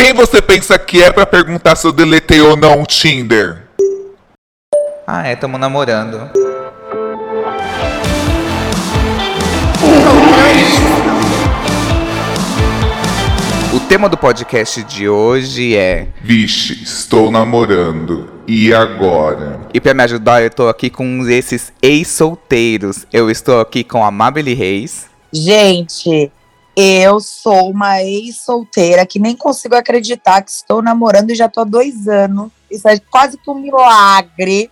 Quem você pensa que é pra perguntar se eu deletei ou não o Tinder? Ah, é, tamo namorando. O tema do podcast de hoje é. Vixe, estou namorando. E agora? E pra me ajudar, eu tô aqui com esses ex-solteiros. Eu estou aqui com a Mabeli Reis. Gente, eu sou uma ex-solteira que nem consigo acreditar que estou namorando e já tô há dois anos. Isso é quase que um milagre.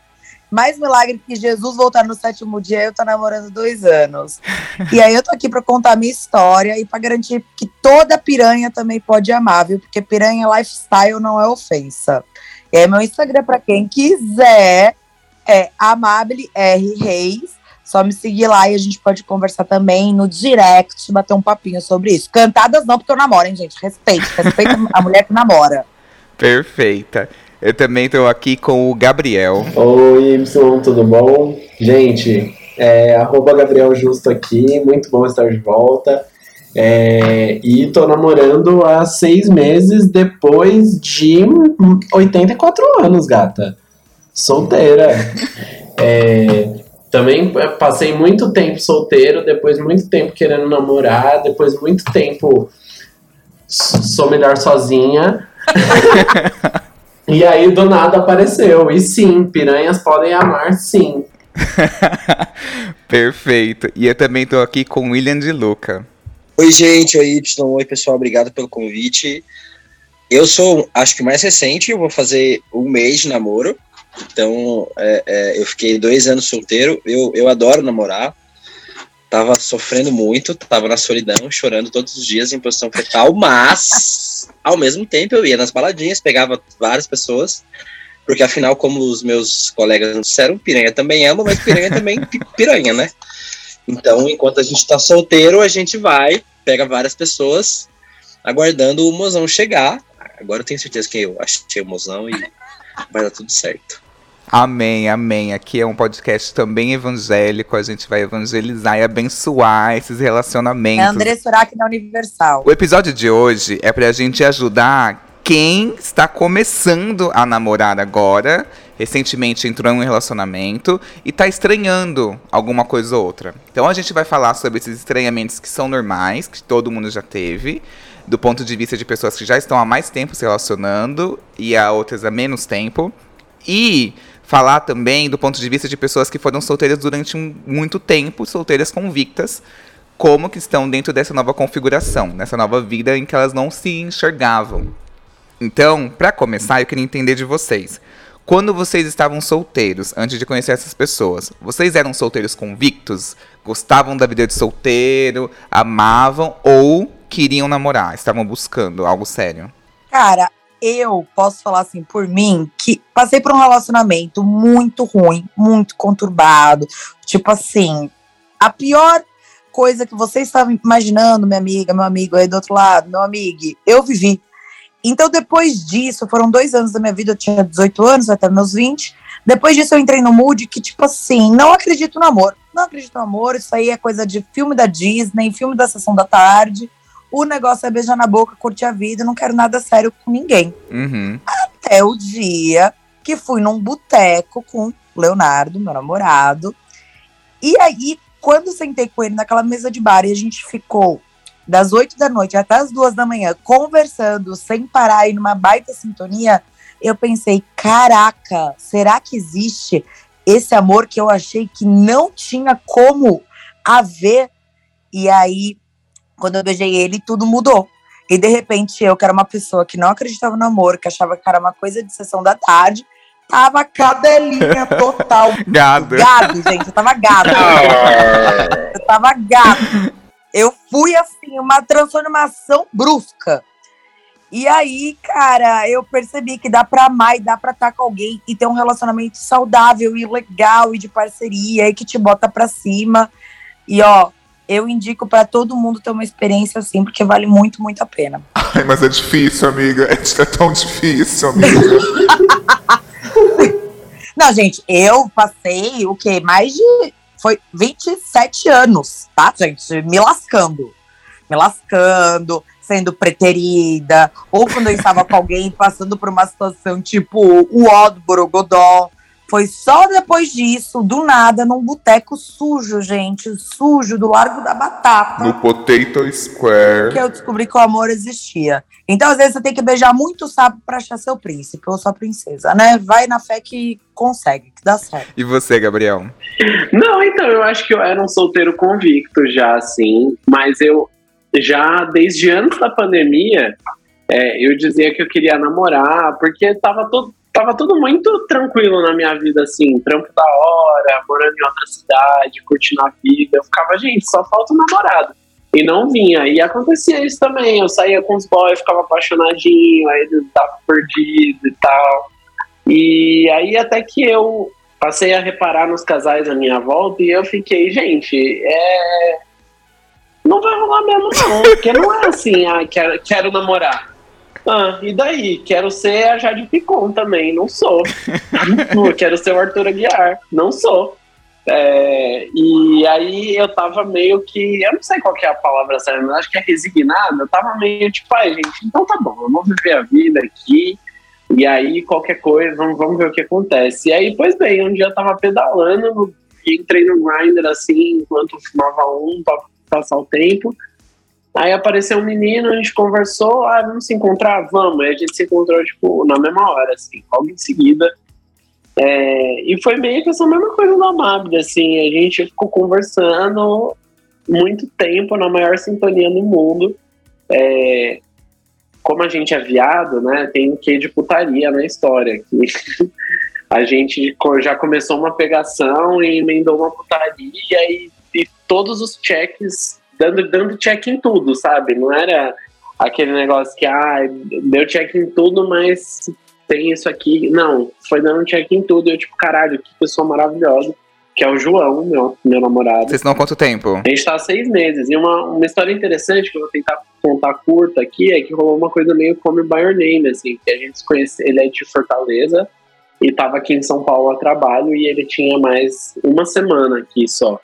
Mais milagre que Jesus voltar no sétimo dia, eu tô namorando dois anos. E aí eu tô aqui pra contar a minha história e pra garantir que toda piranha também pode amar, viu? Porque piranha lifestyle não é ofensa. E aí meu Instagram, pra quem quiser, é Amable R Reis. Só me seguir lá e a gente pode conversar também no direct, bater um papinho sobre isso. Cantadas não, porque eu namoro, hein, gente? Respeite, respeita a mulher que namora. Perfeita. Eu também estou aqui com o Gabriel. Oi, Y, tudo bom? Gente, é, arroba Gabriel Justo aqui, muito bom estar de volta. É, e tô namorando há seis meses depois de 84 anos, gata. Solteira. É, também passei muito tempo solteiro, depois muito tempo querendo namorar, depois muito tempo sou melhor sozinha. e aí do nada apareceu. E sim, piranhas podem amar sim. Perfeito. E eu também tô aqui com o William de Luca. Oi, gente. Oi, Y. Oi, pessoal. Obrigado pelo convite. Eu sou, acho que mais recente, eu vou fazer um mês de namoro. Então, é, é, eu fiquei dois anos solteiro. Eu, eu adoro namorar. Tava sofrendo muito, tava na solidão, chorando todos os dias em posição fetal, mas ao mesmo tempo eu ia nas baladinhas, pegava várias pessoas, porque afinal, como os meus colegas disseram, piranha também ama, mas piranha também piranha, né? Então, enquanto a gente tá solteiro, a gente vai, pega várias pessoas, aguardando o mozão chegar. Agora eu tenho certeza que eu achei o mozão e vai dar tudo certo. Amém, amém. Aqui é um podcast também evangélico. A gente vai evangelizar e abençoar esses relacionamentos. É André Surak na Universal. O episódio de hoje é pra gente ajudar quem está começando a namorar agora, recentemente entrou em um relacionamento e está estranhando alguma coisa ou outra. Então a gente vai falar sobre esses estranhamentos que são normais, que todo mundo já teve, do ponto de vista de pessoas que já estão há mais tempo se relacionando e a outras há menos tempo. E falar também do ponto de vista de pessoas que foram solteiras durante um, muito tempo, solteiras convictas, como que estão dentro dessa nova configuração, nessa nova vida em que elas não se enxergavam. Então, para começar, eu queria entender de vocês. Quando vocês estavam solteiros, antes de conhecer essas pessoas, vocês eram solteiros convictos? Gostavam da vida de solteiro? Amavam? Ou queriam namorar? Estavam buscando algo sério? Cara, eu posso falar assim por mim que passei por um relacionamento muito ruim, muito conturbado. Tipo assim, a pior coisa que você estava imaginando, minha amiga, meu amigo aí do outro lado, meu amigo, eu vivi. Então, depois disso, foram dois anos da minha vida, eu tinha 18 anos, até meus 20. Depois disso, eu entrei no mood que, tipo assim, não acredito no amor. Não acredito no amor, isso aí é coisa de filme da Disney, filme da sessão da tarde. O negócio é beijar na boca, curtir a vida, não quero nada sério com ninguém. Uhum. Até o dia que fui num boteco com o Leonardo, meu namorado. E aí, quando sentei com ele naquela mesa de bar e a gente ficou das oito da noite até as duas da manhã conversando sem parar e numa baita sintonia, eu pensei: caraca, será que existe esse amor que eu achei que não tinha como haver? E aí quando eu beijei ele, tudo mudou. E de repente, eu, que era uma pessoa que não acreditava no amor, que achava que era uma coisa de sessão da tarde, tava cadelinha total. Gado. Gado, gente. Eu tava gado. eu tava gado. Eu fui assim, uma transformação brusca. E aí, cara, eu percebi que dá pra amar e dá pra estar com alguém e ter um relacionamento saudável e legal e de parceria e que te bota pra cima. E ó, eu indico para todo mundo ter uma experiência assim, porque vale muito, muito a pena. Ai, mas é difícil, amiga. É, é tão difícil, amiga. Não, gente, eu passei o quê? Mais de. Foi 27 anos, tá, gente? Me lascando. Me lascando, sendo preterida, ou quando eu estava com alguém passando por uma situação tipo o ó do Borogodó. Foi só depois disso, do nada, num boteco sujo, gente, sujo, do Largo da Batata, No Potato Square. que eu descobri que o amor existia. Então, às vezes, você tem que beijar muito sapo pra achar seu príncipe ou sua princesa, né? Vai na fé que consegue, que dá certo. E você, Gabriel? Não, então, eu acho que eu era um solteiro convicto já, assim, mas eu já, desde antes da pandemia, é, eu dizia que eu queria namorar, porque tava todo, tava tudo muito tranquilo na minha vida, assim, trampo da hora, morando em outra cidade, curtindo a vida. Eu ficava, gente, só falta um namorado. E não vinha. E acontecia isso também. Eu saía com os boys, ficava apaixonadinho, aí eles estavam perdidos e tal. E aí até que eu passei a reparar nos casais à minha volta e eu fiquei, gente, é. Não vai rolar mesmo, não. Porque não é assim, ah, quero, quero namorar. Ah, e daí? Quero ser a Jade Picon também, não sou. Quero ser o Arthur Aguiar, não sou. É, e aí eu tava meio que. Eu não sei qual que é a palavra certa, mas acho que é resignado. Eu tava meio tipo, ai, gente, então tá bom, eu vou viver a vida aqui. E aí, qualquer coisa, vamos, vamos ver o que acontece. E aí, pois bem, um dia eu tava pedalando e entrei no grinder assim, enquanto fumava um pra passar o tempo. Aí apareceu um menino, a gente conversou, ah, vamos se encontrar? Vamos. Aí a gente se encontrou, tipo, na mesma hora, assim, logo em seguida. É, e foi meio que essa mesma coisa da Mabda, assim, a gente ficou conversando muito tempo na maior sintonia do mundo. É, como a gente é viado, né, tem um quê de putaria na história, que a gente já começou uma pegação e emendou uma putaria e, e todos os checks, dando, dando check em tudo, sabe? Não era aquele negócio que, ah, deu check em tudo, mas tem isso aqui. Não, foi dando check em tudo. Eu, tipo, caralho, que pessoa maravilhosa. Que é o João, meu, meu namorado. Vocês estão há quanto tempo? A gente tá há seis meses. E uma, uma história interessante que eu vou tentar contar curta aqui é que rolou uma coisa meio como by your name, assim, que a gente se conhece, ele é de Fortaleza e tava aqui em São Paulo a trabalho e ele tinha mais uma semana aqui só.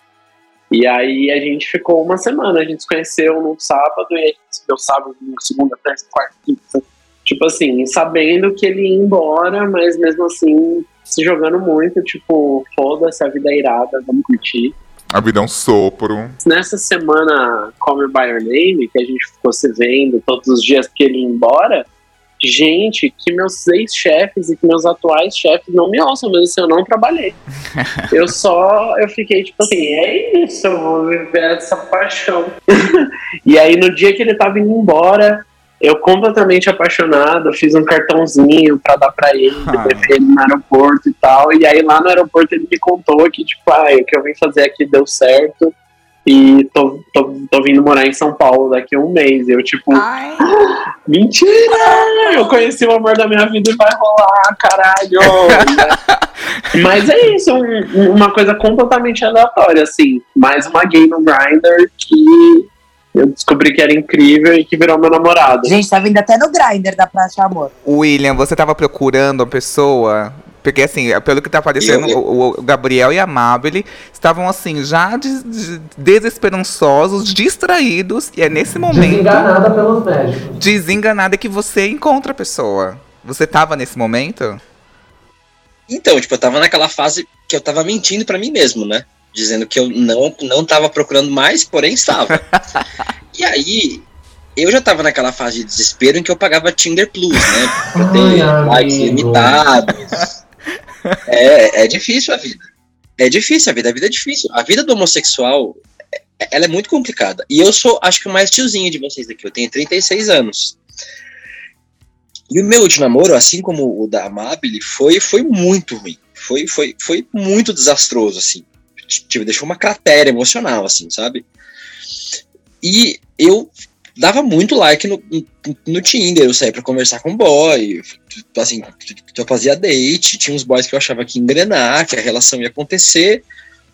E aí a gente ficou uma semana, a gente se conheceu no sábado e a gente se deu sábado, segunda, terça, quarta, quinta. Tipo assim, sabendo que ele ia embora, mas mesmo assim se jogando muito, tipo, foda-se, a vida é irada, vamos curtir A vida é um sopro. nessa semana Call Me By Your Name, que a gente ficou se vendo todos os dias que ele ia embora, gente, que meus ex-chefes e que meus atuais chefes não me ouçam, mas assim, eu não trabalhei. eu só, eu fiquei tipo assim, é isso, eu vou viver essa paixão. e aí no dia que ele tava indo embora, eu completamente apaixonado, fiz um cartãozinho pra dar pra ele, Ah. levar ele no aeroporto e tal. E aí lá no aeroporto ele me contou que, tipo, ah, o que eu vim fazer aqui deu certo. E tô, tô, tô vindo morar em São Paulo daqui a um mês. Eu, tipo, Ai. mentira! Eu conheci o amor da minha vida e vai rolar, caralho! Mas é isso, um- uma coisa completamente aleatória, assim. Mais uma gay no Grindr que eu descobri que era incrível e que virou meu namorado. Gente, tá vindo até no grinder da Praça Amor. William, você tava procurando uma pessoa? Porque assim, pelo que tá aparecendo, Eu- o, o Gabriel e a Mabel estavam assim, já des- des- desesperançosos, distraídos, e é nesse momento, Desenganada pelos médicos. desenganada, que você encontra a pessoa. Você tava nesse momento? Então, tipo, eu tava naquela fase que eu tava mentindo pra mim mesmo, né? Dizendo que eu não, não tava procurando mais, porém estava. e aí, eu já tava naquela fase de desespero em que eu pagava Tinder Plus, né? Pra ter Ai, likes amigo. limitados. É, é difícil a vida. É difícil a vida, a vida é difícil. A vida do homossexual, é- ela é muito complicada. E eu sou, acho que o mais tiozinho de vocês aqui, eu tenho 36 anos. E o meu último namoro, assim como o da Amabile, foi, foi muito ruim. Foi, foi, foi muito desastroso, assim. Tipo, deixou uma cratera emocional, assim, sabe? E eu dava muito like no, no, Tinder, eu saía pra conversar com boy, assim, eu fazia date, tinha uns boys que eu achava que ia engrenar, que a relação ia acontecer,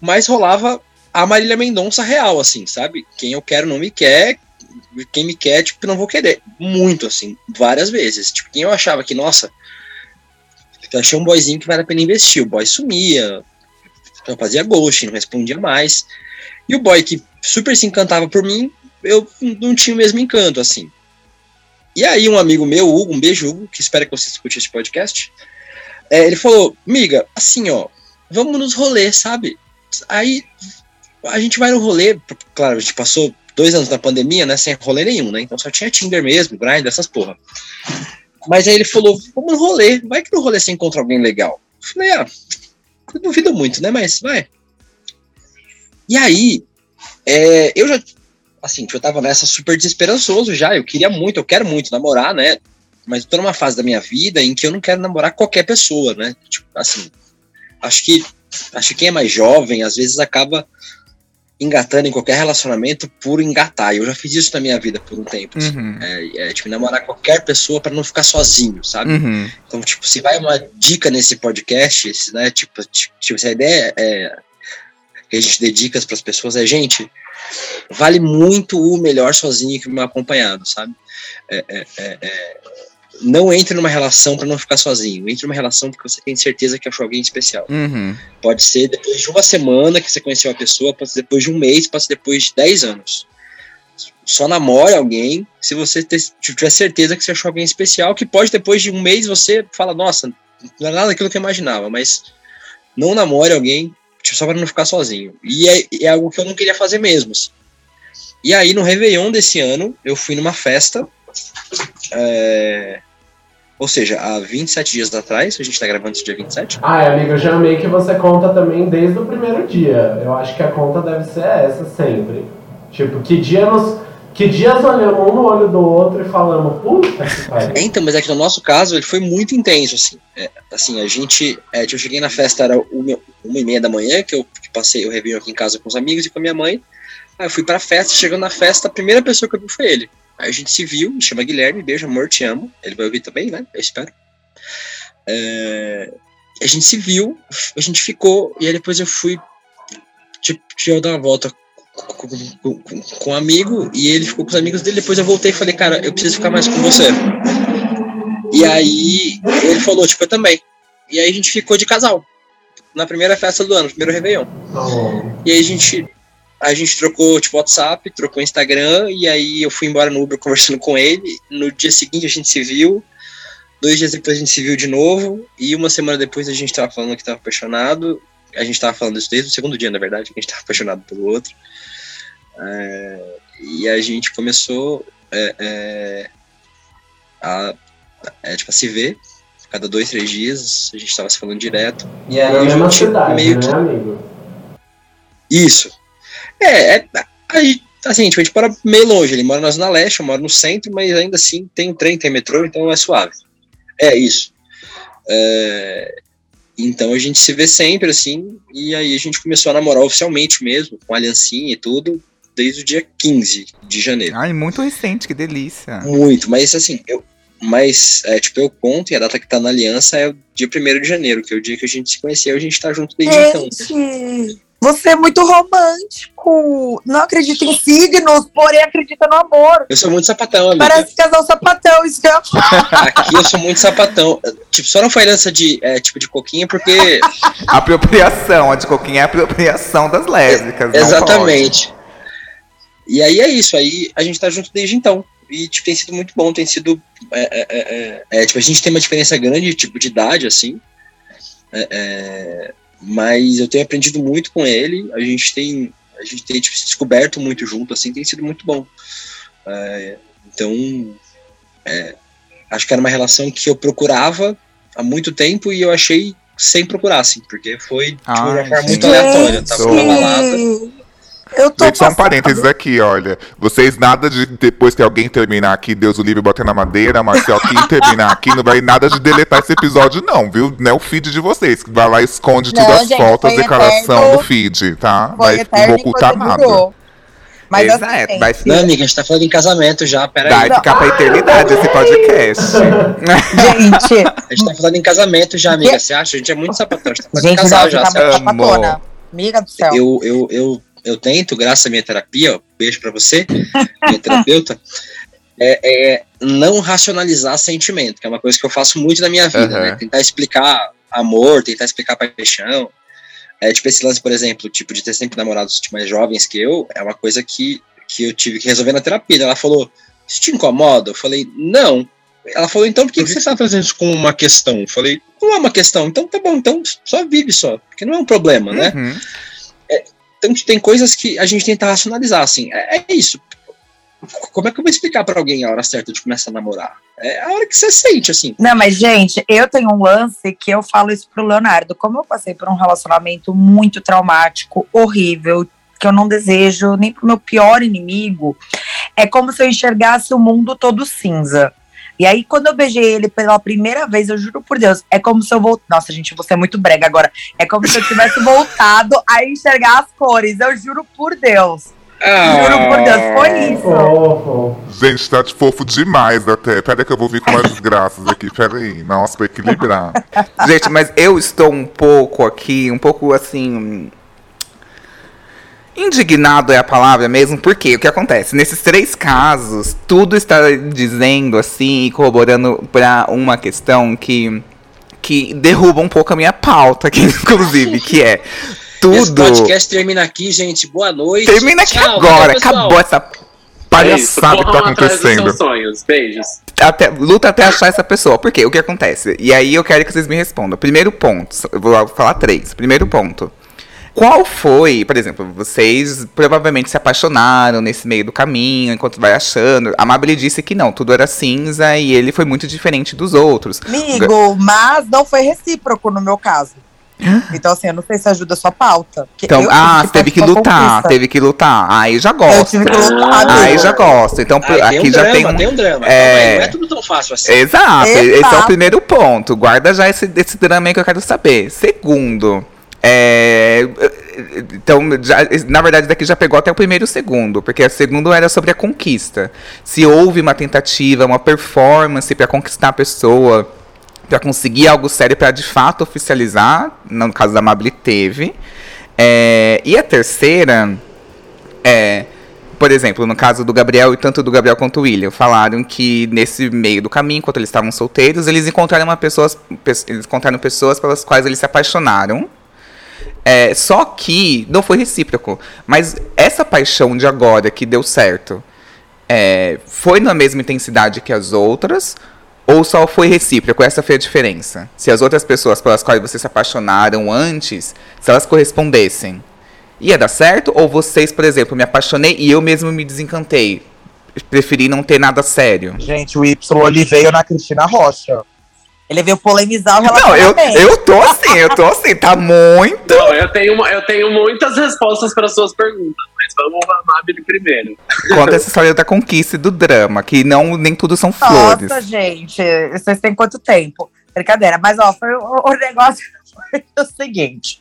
mas rolava a Marília Mendonça real, assim, sabe? Quem eu quero não me quer, quem me quer, tipo, não vou querer. Muito, assim, várias vezes. Tipo, quem eu achava que, nossa, eu achei um boyzinho que vale a pena investir, o boy sumia, eu fazia ghost, não respondia mais. E o boy que super se encantava por mim, eu não tinha o mesmo encanto, assim. E aí, um amigo meu, Hugo, um beijo, Hugo, que espera que você escute esse podcast. é, ele falou: Miga, assim, ó, vamos nos rolês, sabe? Aí a gente vai no rolê, claro, a gente passou dois anos na pandemia, né, sem rolê nenhum, né? Então só tinha Tinder mesmo, Grindr, essas porra. Mas aí ele falou: vamos no rolê, vai que no rolê você encontra alguém legal. Eu falei: ah, duvido muito, né? Mas vai. E aí, é, eu já, assim, eu tava nessa super desesperançoso já. Eu queria muito, eu quero muito namorar, né? Mas eu tô numa fase da minha vida em que eu não quero namorar qualquer pessoa, né? Tipo, assim, acho que, acho que quem é mais jovem, às vezes acaba engatando em qualquer relacionamento por engatar. Eu já fiz isso na minha vida por um tempo. assim. Uhum. É, é, tipo, namorar qualquer pessoa para não ficar sozinho, sabe? Uhum. Então, tipo, se vai uma dica nesse podcast, né, tipo, ti- tipo, se a ideia é que a gente dê dicas para as pessoas é, gente, vale muito o melhor sozinho que acompanhado, sabe? É, é, é, é, não entre numa relação para não ficar sozinho. Entre numa relação porque você tem certeza que achou alguém especial. Uhum. Pode ser depois de uma semana que você conheceu a pessoa, pode ser depois de um mês, pode ser depois de 10 anos. Só namore alguém se você tiver certeza que você achou alguém especial, que pode depois de um mês você fala, nossa, não é nada daquilo que eu imaginava, mas não namore alguém tipo, só para não ficar sozinho. E é, é algo que eu não queria fazer mesmo. assim. E aí, no Réveillon desse ano, eu fui numa festa. é, Ou seja, há 27 dias atrás, a gente tá gravando esse dia 27. Ai, amigo, eu já amei que você conta também desde o primeiro dia. Eu acho que a conta deve ser essa sempre. Tipo, que dia nos. Que dias olhamos um no olho do outro e falamos, puta que. É, então, mas é que no nosso caso ele foi muito intenso, assim. É, assim, a gente. É, eu cheguei na festa, era uma, uma e meia da manhã, que eu que passei o Réveillon aqui em casa com os amigos e com a minha mãe. Aí eu fui pra festa, chegando na festa, a primeira pessoa que eu vi foi ele. Aí a gente se viu, me chama Guilherme, beijo, amor, te amo. Ele vai ouvir também, né? Eu espero. É, a gente se viu, a gente ficou, e aí depois eu fui. Tipo, eu dar uma volta com, com, um amigo e ele ficou com os amigos dele. Depois eu voltei e falei, cara, eu preciso ficar mais com você. E aí ele falou, tipo, eu também. E aí a gente ficou de casal. Na primeira festa do ano, primeiro Réveillon. Oh. E aí a gente, a gente trocou, tipo, WhatsApp, trocou Instagram, e aí eu fui embora no Uber conversando com ele. No dia seguinte a gente se viu. Dois dias depois a gente se viu de novo. E uma semana depois a gente tava falando que tava apaixonado. A gente tava falando isso desde o segundo dia, na verdade, que a gente tava apaixonado pelo outro. É, e a gente começou é, é, a, é, tipo, a se ver. Cada dois, três dias a gente tava se falando direto. E é na a mesma gente cidade, meio né, que- amigo? Isso. É, é aí, assim, tipo, a gente mora meio longe. Ele mora na Zona Leste, eu moro no centro, mas ainda assim tem trem, tem metrô, então é suave. É isso. É, então a gente se vê sempre, assim, e aí a gente começou a namorar oficialmente mesmo, com aliancinha e tudo, desde o dia 15 de janeiro. Ai, muito recente, que delícia. Muito, mas assim, eu. Mas, é, tipo, eu conto e a data que tá na aliança é o dia 1 de janeiro, que é o dia que a gente se conheceu, a gente tá junto desde então. Você é muito romântico. Não acredita em signos, porém acredita no amor. Eu sou muito sapatão, amiga. Parece casal sapatão, isso que eu Aqui eu sou muito sapatão. Tipo, só não foi aliança de, é, tipo, de coquinha porque. Apropriação, a de coquinha é apropriação das lésbicas. não Exatamente. E aí é isso, aí a gente tá junto desde então. E tipo, tem sido muito bom, tem sido. É, é, é, é, é, tipo, a gente tem uma diferença grande, tipo, de idade, assim. É, é, mas eu tenho aprendido muito com ele. A gente tem. A gente tem tipo, se descoberto muito junto, assim, tem sido muito bom. É, então. é, acho que era uma relação que eu procurava há muito tempo e eu achei sem procurar, assim, porque foi tipo, de uma forma muito aleatória. Eu tava numa balada. Eu tô Gente, só um parênteses aqui, olha. Vocês nada de depois que alguém terminar aqui, Deus o livre bater na madeira, Marcel quem terminar aqui, não vai nada de deletar esse episódio, não, viu? Não é o feed de vocês. que Vai lá e esconde Não, todas as gente, fotos, declaração eterno. no feed, tá? Vai, eterno não vou ocultar nada. durou. Mas Exato, assim, vai, Não, amiga, a gente tá falando em casamento já, peraí. vai ficar pra eternidade esse podcast. gente, A gente tá falando em casamento já, amiga. Você acha? A gente é muito sapatão. A gente tá falando em gente, casal não, já. você tá sapatona. Amiga do céu. Eu, eu, eu, eu tento, graças à minha terapia, ó, beijo pra você, minha terapeuta, é, é não racionalizar sentimento, que é uma coisa que eu faço muito na minha vida, Aham. né? Tentar explicar amor, tentar explicar paixão. É, tipo, esse lance, por exemplo, tipo, de ter sempre namorados tipo, mais jovens que eu, é uma coisa que, que eu tive que resolver na terapia. Ela falou, Isso te incomoda? Eu falei, não. Ela falou, então por que, que você está trazendo isso como uma questão? Eu falei, não é uma questão, então tá bom, então só vive só, porque não é um problema, né? Então tem coisas que a gente tenta racionalizar, assim, é, é isso. Como é que eu vou explicar pra alguém a hora certa de começar a namorar? É a hora que você sente, assim. Não, mas, gente, eu tenho um lance que eu falo isso pro Leonardo. Como eu passei por um relacionamento muito traumático, horrível, que eu não desejo nem pro meu pior inimigo, é como se eu enxergasse o mundo todo cinza. E aí, quando eu beijei ele pela primeira vez, eu juro por Deus, é como se eu voltasse. Nossa, gente, você é muito brega agora. É como se eu tivesse voltado a enxergar as cores. Eu juro por Deus. Juro por Deus, foi isso. Oh, Gente, tá de fofo demais até. Pera aí que eu vou vir com mais desgraças aqui. Pera aí. Nossa, pra equilibrar. Gente, mas eu estou um pouco aqui, um pouco assim. Indignado é a palavra mesmo, porque o que acontece? Nesses três casos, tudo está dizendo assim e corroborando para uma questão que, que derruba um pouco a minha pauta aqui, inclusive, que é Esse tudo. podcast termina aqui, gente. Boa noite. Termina aqui Tchau, agora, acabou essa É Palhaçada que tá acontecendo. sonhos. Beijos. até, luta até achar essa pessoa. Por quê? O que acontece? E aí eu quero que vocês me respondam. Primeiro ponto, eu vou falar três. Primeiro ponto. Qual foi, por exemplo, vocês provavelmente se apaixonaram nesse meio do caminho, enquanto vai achando. A Mabel disse que não, tudo era cinza e ele foi muito diferente dos outros. Amigo, mas não foi recíproco no meu caso. Então, assim, eu não sei se ajuda a sua pauta. Então, eu ah, você teve que lutar, conquista. teve que lutar. Aí já Eu gosto. tive que lutar, Aí amigo. já gosto. Então, Aí aqui tem um já drama, tem um. tem um drama. é- aí, não é tudo tão fácil assim. Exato, esse é o Exato. primeiro ponto. Guarda já esse, esse drama aí que eu quero saber. Segundo, é, então, já- na verdade, daqui já pegou até o primeiro e o segundo, porque o segundo era sobre a conquista. Se houve uma tentativa, uma performance para conquistar a pessoa, para conseguir algo sério para de fato oficializar, no caso da Mabli teve. É, e a terceira é, por exemplo, no caso do Gabriel e tanto do Gabriel quanto o William, falaram que nesse meio do caminho, enquanto eles estavam solteiros, eles encontraram pessoas, pe- eles encontraram pessoas pelas quais eles se apaixonaram. É, só que não foi recíproco. Mas essa paixão de agora que deu certo, é, foi na mesma intensidade que as outras? Ou só foi recíproco? Essa foi a diferença. Se as outras pessoas pelas quais vocês se apaixonaram antes, se elas correspondessem, ia dar certo? Ou vocês, por exemplo, me apaixonei e eu mesmo me desencantei? Preferi não ter nada sério. Gente, o Y ele veio na Cristina Rocha. Ele veio polemizar o Não, eu, relacionamento. eu tô assim, eu tô assim, tá muito. Não, eu tenho, uma- eu tenho muitas respostas para suas perguntas, mas vamos a Mabel primeiro. Conta essa história da conquista e do drama, que não nem tudo são flores. Nossa, gente, vocês têm quanto tempo? Brincadeira, mas ó, foi, o, o negócio foi o seguinte.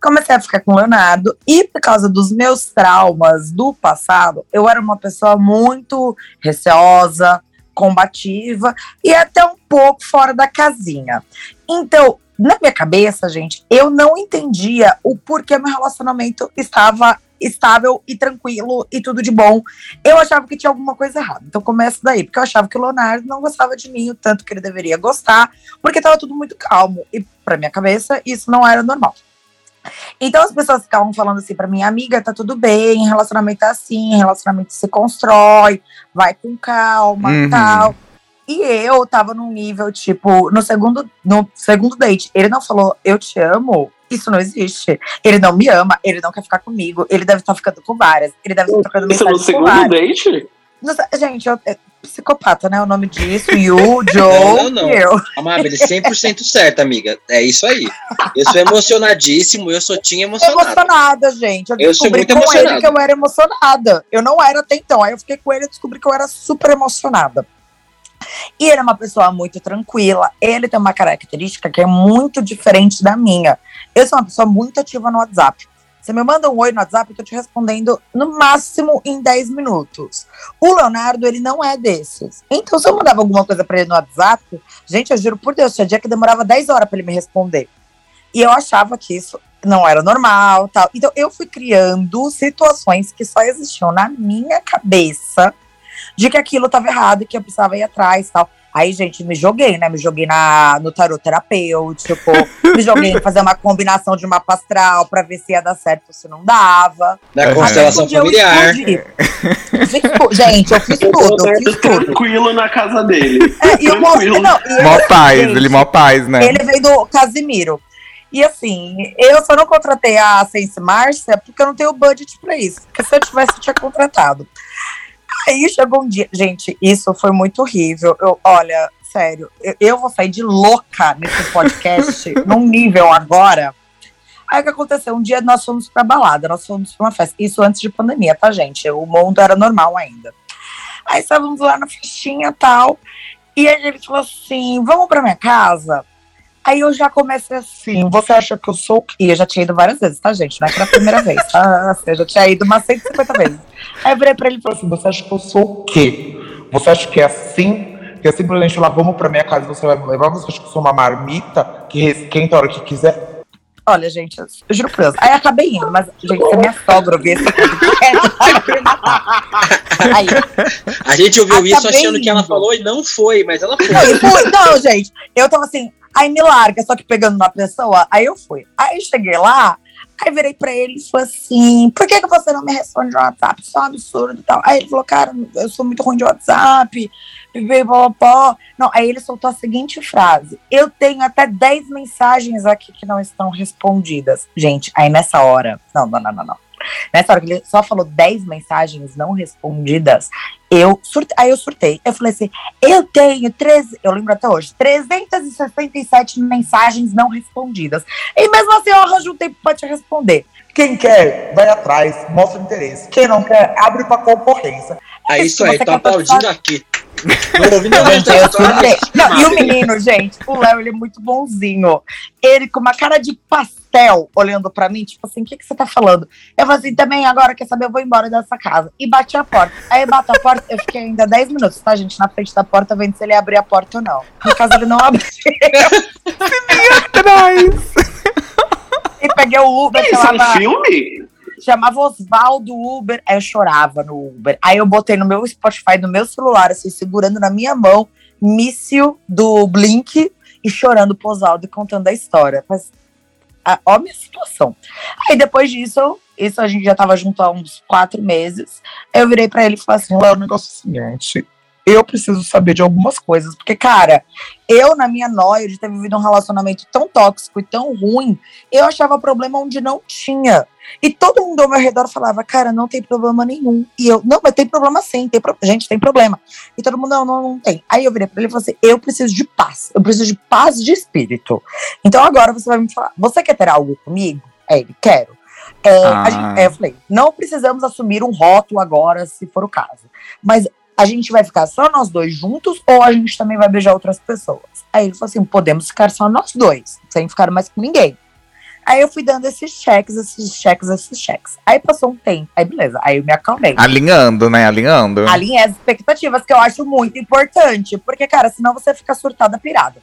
Comecei a ficar com o Leonardo e por causa dos meus traumas do passado, eu era uma pessoa muito receosa, combativa e até um pouco fora da casinha. Então, na minha cabeça, gente, eu não entendia o porquê meu relacionamento estava estável e tranquilo e tudo de bom eu achava que tinha alguma coisa errada. Então começa daí, porque eu achava que o Leonardo não gostava de mim o tanto que ele deveria gostar, porque tava tudo muito calmo. E pra minha cabeça, isso não era normal. Então as pessoas ficavam falando assim pra mim, amiga, tá tudo bem, relacionamento é assim, relacionamento se constrói, vai com calma e Uhum. tal. E eu tava num nível, tipo, no segundo, no segundo date, ele não falou, eu te amo. Isso não existe. Ele não me ama, ele não quer ficar comigo, ele deve estar ficando com várias, ele deve estar trocando Isso no mensagem segundo date? Nossa, gente, eu, psicopata, né? O nome disso. Yu, Joe, Não, não, não. eu. Amabile, 100% certa, amiga. É isso aí. Eu sou emocionadíssimo, eu sou tinha emocionado. Emocionada, gente. Eu Eu sou muito com ele que eu era emocionada. Eu não era até então. Aí eu fiquei com ele e descobri que eu era super emocionada. E ele é uma pessoa muito tranquila. Ele tem uma característica que é muito diferente da minha. Eu sou uma pessoa muito ativa no WhatsApp. Você me manda um oi no WhatsApp, eu tô te respondendo no máximo em 10 minutos. O Leonardo, ele não é desses. Então, se eu mandava alguma coisa pra ele no WhatsApp, gente, eu juro por Deus, tinha dia que demorava 10 horas pra ele me responder. E eu achava que isso não era normal, tal. Então, eu fui criando situações que só existiam na minha cabeça de que aquilo estava errado e que eu precisava ir atrás, tal. Aí, gente, me joguei, né? Me joguei na, no tarot terapêutico, me joguei em fazer uma combinação de mapa astral pra ver se ia dar certo ou se não dava. Da É. constelação Um eu familiar. explodi. Fiz Gente, eu fiz tudo, eu fiz tudo. Tranquilo na casa dele. É, e o moço, Tranquilo. não, e Mó ele- paz, gente, ele mó paz, né? Ele veio do Casimiro. E assim, eu só não contratei a Sense Márcia porque eu não tenho budget pra isso. Porque se eu tivesse, eu tinha contratado. Aí chegou um dia. Gente, isso foi muito horrível. Eu, olha, sério, eu, eu vou sair de louca nesse podcast, num nível agora. Aí o que aconteceu? Um dia nós fomos pra balada, nós fomos pra uma festa. Isso antes de pandemia, tá, gente? O mundo era normal ainda. Aí estávamos lá na festinha e tal. E aí ele falou assim: vamos pra minha casa? Aí eu já comecei assim, você acha que eu sou o quê? E eu já tinha ido várias vezes, tá, gente? Não é que era a primeira vez, tá? Assim, Eu já tinha ido umas 150 vezes. Aí eu virei pra ele e falei assim, Você acha que eu sou o quê? Você acha que é assim? Que é simplesmente lá, vamos pra minha casa e você vai me levar? Você acha que eu sou uma marmita que esquenta a hora que quiser? olha, gente, eu juro por Deus. Aí eu acabei indo, mas, gente, se a minha sogra ouvir esse podcast, vai me matar. Aí, A gente ouviu isso Acabei achando que ela indo. falou e não foi, mas ela foi. Não. Não, gente, eu tava assim, aí me larga, só que pegando na pessoa, aí eu fui. Aí cheguei lá, aí virei pra ele e falei assim, por que, que você não me responde no WhatsApp? Isso é um absurdo e tal. Aí ele falou, cara, eu sou muito ruim de WhatsApp, popó. Não, aí ele soltou a seguinte frase, eu tenho até 10 mensagens aqui que não estão respondidas. Gente, aí nessa hora, não, não, não, não, não. Nessa hora que ele só falou 10 mensagens não respondidas, eu surtei, aí eu surtei. Eu falei assim, eu tenho 13, eu lembro até hoje, 367 mensagens não respondidas. E mesmo assim eu arranjo um tempo pra te responder. Quem quer, vai atrás, mostra interesse. Quem não quer, abre pra concorrência. É isso aí, tô aplaudindo aqui. Não e o menino, gente, o Léo, ele é muito bonzinho. Ele com uma cara de pastel olhando pra mim, tipo assim, o que, que você tá falando? Eu falei assim, também agora, quer saber, eu vou embora dessa casa. E bati a porta. Aí bati a porta, eu fiquei ainda 10 minutos, tá, gente, na frente da porta, vendo se ele ia abrir a porta ou não. No caso, ele não abriu. E peguei o Uber, Isso é um chamava, filme? chamava Osvaldo Uber. Aí eu chorava no Uber. Aí eu botei no meu Spotify, no meu celular, assim, segurando na minha mão, míssil do Blink e chorando pro Osvaldo e contando a história. Mas, a, a minha situação. Aí depois disso, isso a gente já tava junto há uns quatro meses. Eu virei pra ele e falei assim: Léo, o negócio é o seguinte. Eu preciso saber de algumas coisas. porque, cara, eu, na minha noia de ter vivido um relacionamento tão tóxico e tão ruim, eu achava problema onde não tinha. E todo mundo ao meu redor falava, cara, não tem problema nenhum. E eu, não, mas tem problema sim, tem pro... gente, tem problema. E todo mundo, não, não, não tem. Aí eu virei pra ele e falei assim, eu preciso de paz, eu preciso de paz de espírito. Então agora você vai me falar, você quer ter algo comigo? Aí ele, quero. É, Ah. gente- aí eu falei, não precisamos assumir um rótulo agora, se for o caso. Mas a gente vai ficar só nós dois juntos ou a gente também vai beijar outras pessoas? Aí ele falou assim: podemos ficar só nós dois, sem ficar mais com ninguém. Aí eu fui dando esses cheques, esses cheques, esses cheques. Aí passou um tempo, aí beleza, aí eu me acalmei. Alinhando, né? Alinhando. Alinhei as expectativas, que eu acho muito importante, porque, cara, senão você fica surtada pirada.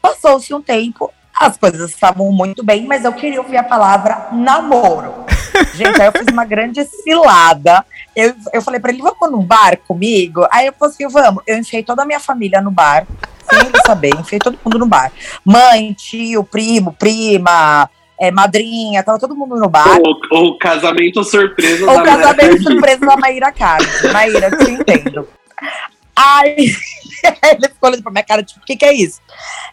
Passou-se um tempo, as coisas estavam muito bem, mas eu queria ouvir a palavra namoro. Gente, aí eu fiz uma grande cilada. Eu, eu falei pra ele, vamos num bar comigo? Aí eu falei assim, vamos. Eu enfiei toda a minha família no bar, sem ele saber, enfiei todo mundo no bar. Mãe, tio, primo, prima, é, madrinha, tava todo mundo no bar. O, o casamento surpresa O da casamento Maria surpresa da Maíra Cardi. Maíra, eu te entendo. Aí ele ficou olhando pra minha cara, tipo, o que, que é isso?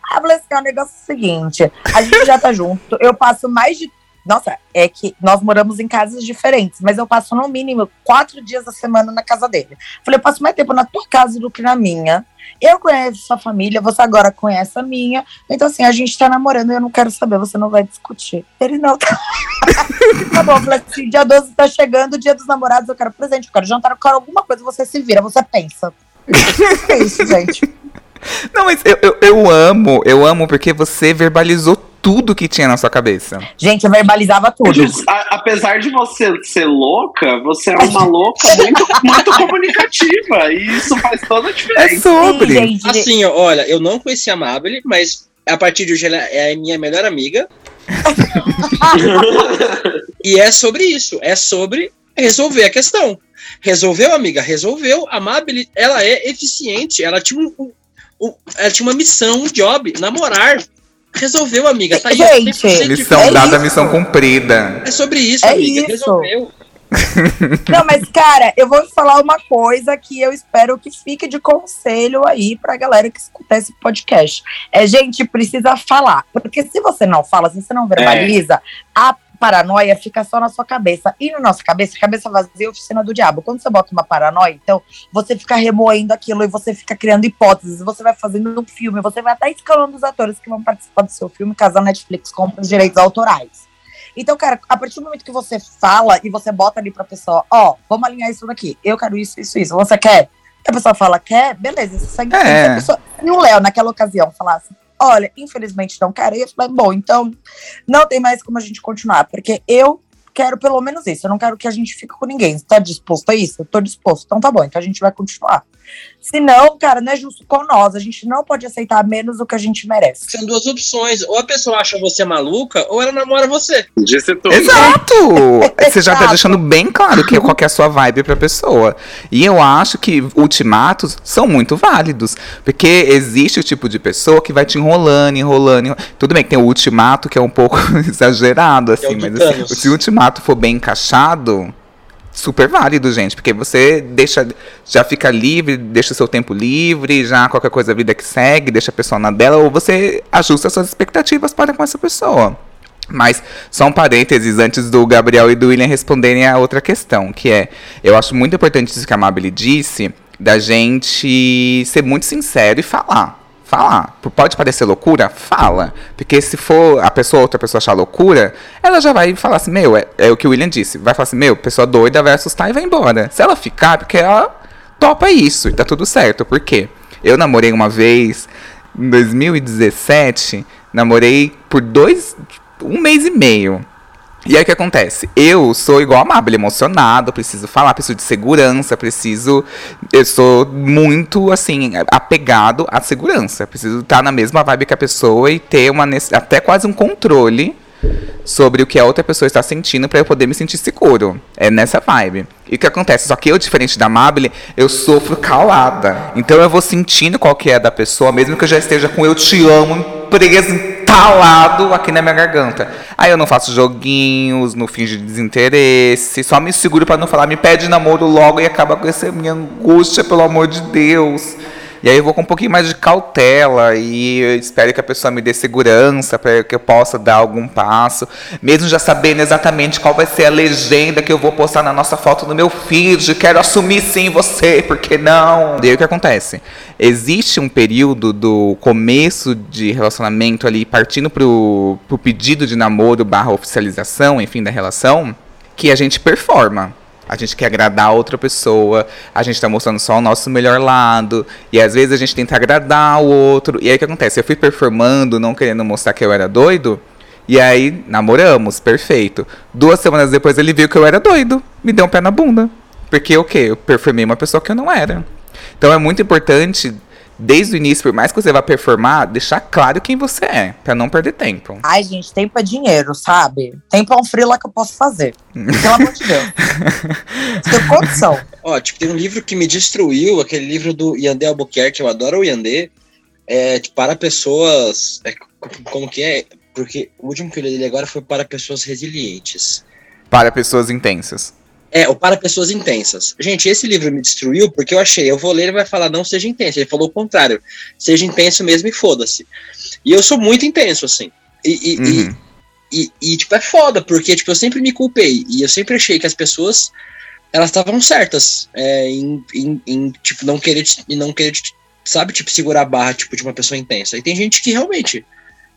Aí eu falei assim: é o negócio é o seguinte: a gente já tá junto, eu passo mais de. Nossa, é que nós moramos em casas diferentes, mas eu passo no mínimo quatro dias da semana na casa dele. Falei, eu passo mais tempo na tua casa do que na minha. Eu conheço sua família, você agora conhece a minha. Então, assim, a gente tá namorando e eu não quero saber, você não vai discutir. Ele não tá. tá bom, falei assim: dia 12 tá chegando, dia dos namorados, eu quero presente, eu quero jantar, eu quero alguma coisa, você se vira, você pensa. é isso, gente. Não, mas eu, eu, eu amo, eu amo porque você verbalizou tudo que tinha na sua cabeça. Gente, eu verbalizava tudo. A- apesar de você ser louca, você é uma louca muito, muito comunicativa. E isso faz toda a É diferença. sobre. Sim, gente. Assim, olha, eu não conhecia a Mabel, mas a partir de hoje ela é a minha melhor amiga. E é sobre isso, é sobre resolver a questão. Resolveu, amiga? Resolveu. A Mabel, ela é eficiente, ela tinha um, o- ela tinha uma missão, um job, namorar. Resolveu, amiga. Tá aí. Gente, 100% de Missão É dada, isso. missão cumprida. É sobre isso, É amiga. isso. Resolveu. Não, mas, cara, eu vou te falar uma coisa que eu espero que fique de conselho aí pra galera que escuta esse podcast. É, gente, precisa falar. Porque se você não fala, se você não verbaliza, a paranoia fica só na sua cabeça. E na nossa cabeça, cabeça vazia é oficina do diabo. Quando você bota uma paranoia, então, você fica remoendo aquilo e você fica criando hipóteses, você vai fazendo um filme, você vai até escalando os atores que vão participar do seu filme, caso a Netflix compre os direitos autorais. Então, cara, a partir do momento que você fala e você bota ali pra pessoa, ó, vamos alinhar isso daqui, eu quero isso, isso, isso, você quer? A pessoa fala, quer? Beleza, você segue. É. A pessoa- E o Léo, naquela ocasião, falasse, olha, infelizmente não quero, falar, bom, então não tem mais como a gente continuar, porque eu quero pelo menos isso, eu não quero que a gente fique com ninguém. Você tá disposto a isso? Eu tô disposto, então tá bom, então a gente vai continuar. Se não, cara, não é justo com nós, a gente não pode aceitar menos do que a gente merece. São duas opções. Ou a pessoa acha você maluca, ou ela namora você. Disse tudo. Exato! Você já tá deixando bem claro que, qual que é a sua vibe pra pessoa. E eu acho que ultimatos são muito válidos. Porque existe o tipo de pessoa que vai te enrolando, enrolando, enrolando. Tudo bem que tem o ultimato que é um pouco exagerado, é assim, do mas assim, se o ultimato for bem encaixado. Super válido, gente, porque você deixa, já fica livre, deixa o seu tempo livre, já qualquer coisa a vida que segue, deixa a pessoa na dela, ou você ajusta suas expectativas para com essa pessoa. Mas só um parênteses antes do Gabriel e do William responderem a outra questão, que é, eu acho muito importante isso que a Mabel disse, da gente ser muito sincero e falar. Falar. Pode parecer loucura? Fala. Porque se for a pessoa, outra pessoa achar loucura, ela já vai falar assim, meu, é, é o que o William disse. Vai falar assim, meu, pessoa doida vai assustar e vai embora. Se ela ficar, porque ela topa isso e tá tudo certo. Por quê? Eu namorei uma vez, em 2017, namorei por dois, um mês e meio. E aí o que acontece? Eu sou igual a Mabel, emocionado, preciso falar, preciso de segurança, preciso. Eu sou muito, assim, apegado à segurança. Preciso estar na mesma vibe que a pessoa e ter uma, até quase um controle sobre o que a outra pessoa está sentindo para eu poder me sentir seguro. É nessa vibe. E o que acontece? Só que eu, diferente da Mabel, eu sofro calada. Então eu vou sentindo qual que é da pessoa, mesmo que eu já esteja com eu te amo preso, entalado aqui na minha garganta. Aí eu não faço joguinhos, não finge desinteresse, só me seguro para não falar, me pede namoro logo e acaba com essa minha angústia, pelo amor de Deus. E aí eu vou com um pouquinho mais de cautela e espero que a pessoa me dê segurança para que eu possa dar algum passo, mesmo já sabendo exatamente qual vai ser a legenda que eu vou postar na nossa foto no meu feed. Quero assumir sim você, por que não? E aí o que acontece? Existe um período do começo de relacionamento ali, partindo pro, pro pedido de namoro barra oficialização, enfim, da relação, que a gente performa. A gente quer agradar a outra pessoa, a gente tá mostrando só o nosso melhor lado, e às vezes a gente tenta agradar o outro. E aí o que acontece? Eu fui performando, não querendo mostrar que eu era doido, e aí namoramos, perfeito. Duas semanas depois ele viu que eu era doido, me deu um pé na bunda. Porque o quê? Eu performei uma pessoa que eu não era. Então é muito importante, desde o início, por mais que você vá performar, deixar claro quem você é, pra não perder tempo. Ai, gente, tempo é dinheiro, sabe? Tempo é um freela que eu posso fazer. Pelo amor de Deus. Tem condição. Ó, tipo, tem um livro que me destruiu, aquele livro do Yandé Albuquerque, eu adoro o Yandé. É, tipo, para pessoas. é, co- como que é? Porque o último que eu li dele agora foi para pessoas resilientes. Para pessoas intensas. É, o Para Pessoas Intensas. Gente, esse livro me destruiu porque eu achei, eu vou ler, ele vai falar, não seja intenso. Ele falou o contrário. Seja intenso mesmo e foda-se. E eu sou muito intenso, assim. E, e, Uhum. e, e, tipo, é foda, porque, tipo, eu sempre me culpei. E eu sempre achei que as pessoas, elas estavam certas é, em, em, em, tipo, não querer, não querer, sabe, tipo, segurar a barra, tipo, de uma pessoa intensa. E tem gente que realmente,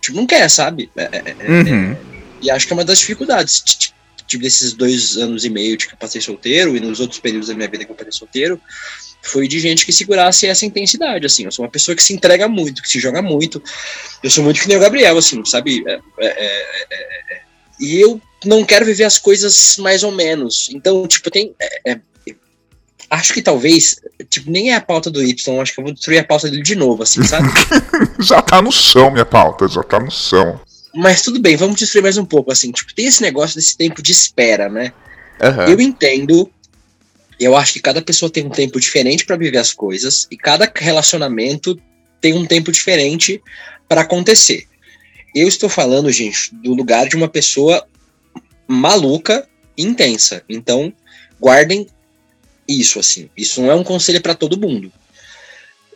tipo, não quer, sabe? É, é, é, Uhum. e acho que é uma das dificuldades, ti- ti- tipo, desses dois anos e meio de que eu passei solteiro e nos outros períodos da minha vida que eu passei solteiro, foi de gente que segurasse essa intensidade, assim. Eu sou uma pessoa que se entrega muito, que se joga muito. Eu sou muito que nem o Gabriel, assim, sabe? É, é, é, é. E eu não quero viver as coisas mais ou menos. Então, tipo, tem. é, é, acho que talvez, tipo, nem é a pauta do Y, acho que eu vou destruir a pauta dele de novo, assim, sabe? Já tá no chão, minha pauta, já tá no chão. Mas tudo bem, vamos destruir mais um pouco, assim. Tipo, tem esse negócio desse tempo de espera, né? Aham. Eu entendo. Eu acho que cada pessoa tem um tempo diferente pra viver as coisas e cada relacionamento tem um tempo diferente para acontecer. Eu estou falando, gente, do lugar de uma pessoa maluca, intensa. Então, guardem isso assim. Isso não é um conselho para todo mundo.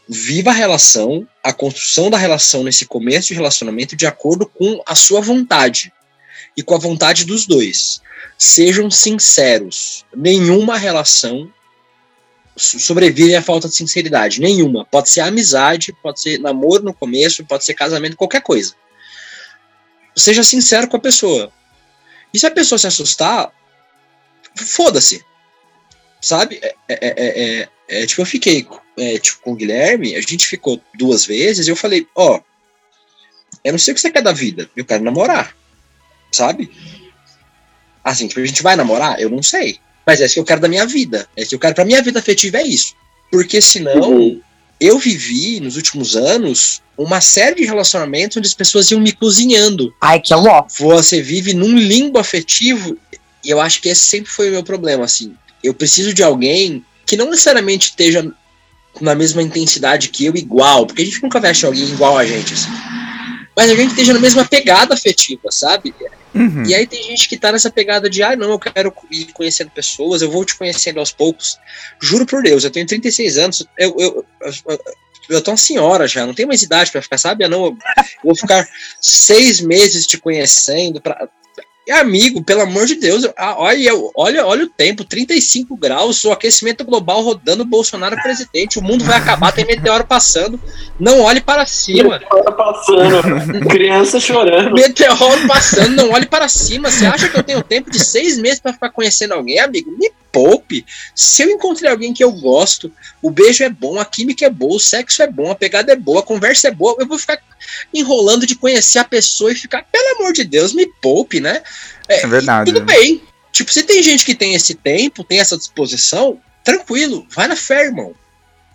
Viva a relação, a construção da relação nesse começo de relacionamento de acordo com a sua vontade e com a vontade dos dois. Sejam sinceros. Nenhuma relação sobrevive à falta de sinceridade. Nenhuma. Pode ser amizade, pode ser namoro no começo, pode ser casamento, qualquer coisa. Seja sincero com a pessoa. E se a pessoa se assustar, foda-se. Sabe? É, é, é, é, é tipo, eu fiquei é, tipo, com o Guilherme, a gente ficou duas vezes e eu falei, ó, oh, eu não sei o que você quer da vida, eu quero namorar. Sabe? Assim, tipo, a gente vai namorar? Eu não sei. Mas é isso que eu quero da minha vida. É isso que eu quero pra minha vida afetiva, é isso. Porque senão, uhum. eu vivi nos últimos anos uma série de relacionamentos onde as pessoas iam me cozinhando. Ai, que louco. Você vive num limbo afetivo, e eu acho que esse sempre foi o meu problema, assim. Eu preciso de alguém que não necessariamente esteja na mesma intensidade que eu, igual, porque a gente nunca vai achar alguém igual a gente, assim. Mas a gente esteja na mesma pegada afetiva, sabe? Uhum. E aí tem gente que tá nessa pegada de, ah, não, eu quero ir conhecendo pessoas, eu vou te conhecendo aos poucos. Juro por Deus, eu tenho 36 anos, eu, eu, eu, eu tô uma senhora já, não tenho mais idade para ficar, sabe? Eu não, eu vou ficar seis meses te conhecendo, pra, amigo, pelo amor de Deus, olha, olha, olha o tempo, 35 graus, o aquecimento global rodando, Bolsonaro presidente, o mundo vai acabar, tem meteoro passando, não olhe para cima. Meteoro passando, criança chorando. Meteoro passando, não olhe para cima. Você acha que eu tenho tempo de seis meses para ficar conhecendo alguém, amigo? Me poupe. Se eu encontrei alguém que eu gosto, o beijo é bom, a química é boa, o sexo é bom, a pegada é boa, a conversa é boa, eu vou ficar enrolando de conhecer a pessoa e ficar, pelo amor de Deus, me poupe, né? É, é verdade. Tudo bem. Tipo, se tem gente que tem esse tempo, tem essa disposição, tranquilo, vai na fé, irmão.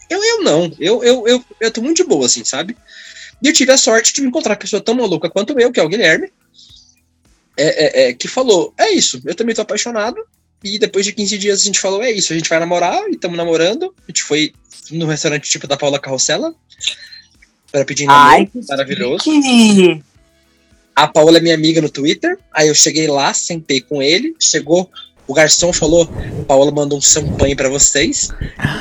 Eu, eu não. Eu, eu, eu, eu tô muito de boa, assim, sabe? E eu tive a sorte de encontrar uma pessoa tão maluca quanto eu, que é o Guilherme, é, é, é, que falou: é isso, eu também tô apaixonado, e depois de 15 dias a gente falou: é isso, a gente vai namorar e estamos namorando. A gente foi no restaurante tipo da Paula Carrossela para pedir namoro. Maravilhoso. Que... A Paula é minha amiga no Twitter. Aí eu cheguei lá, sentei com ele. Chegou, o garçom falou: Paola mandou um champanhe para vocês.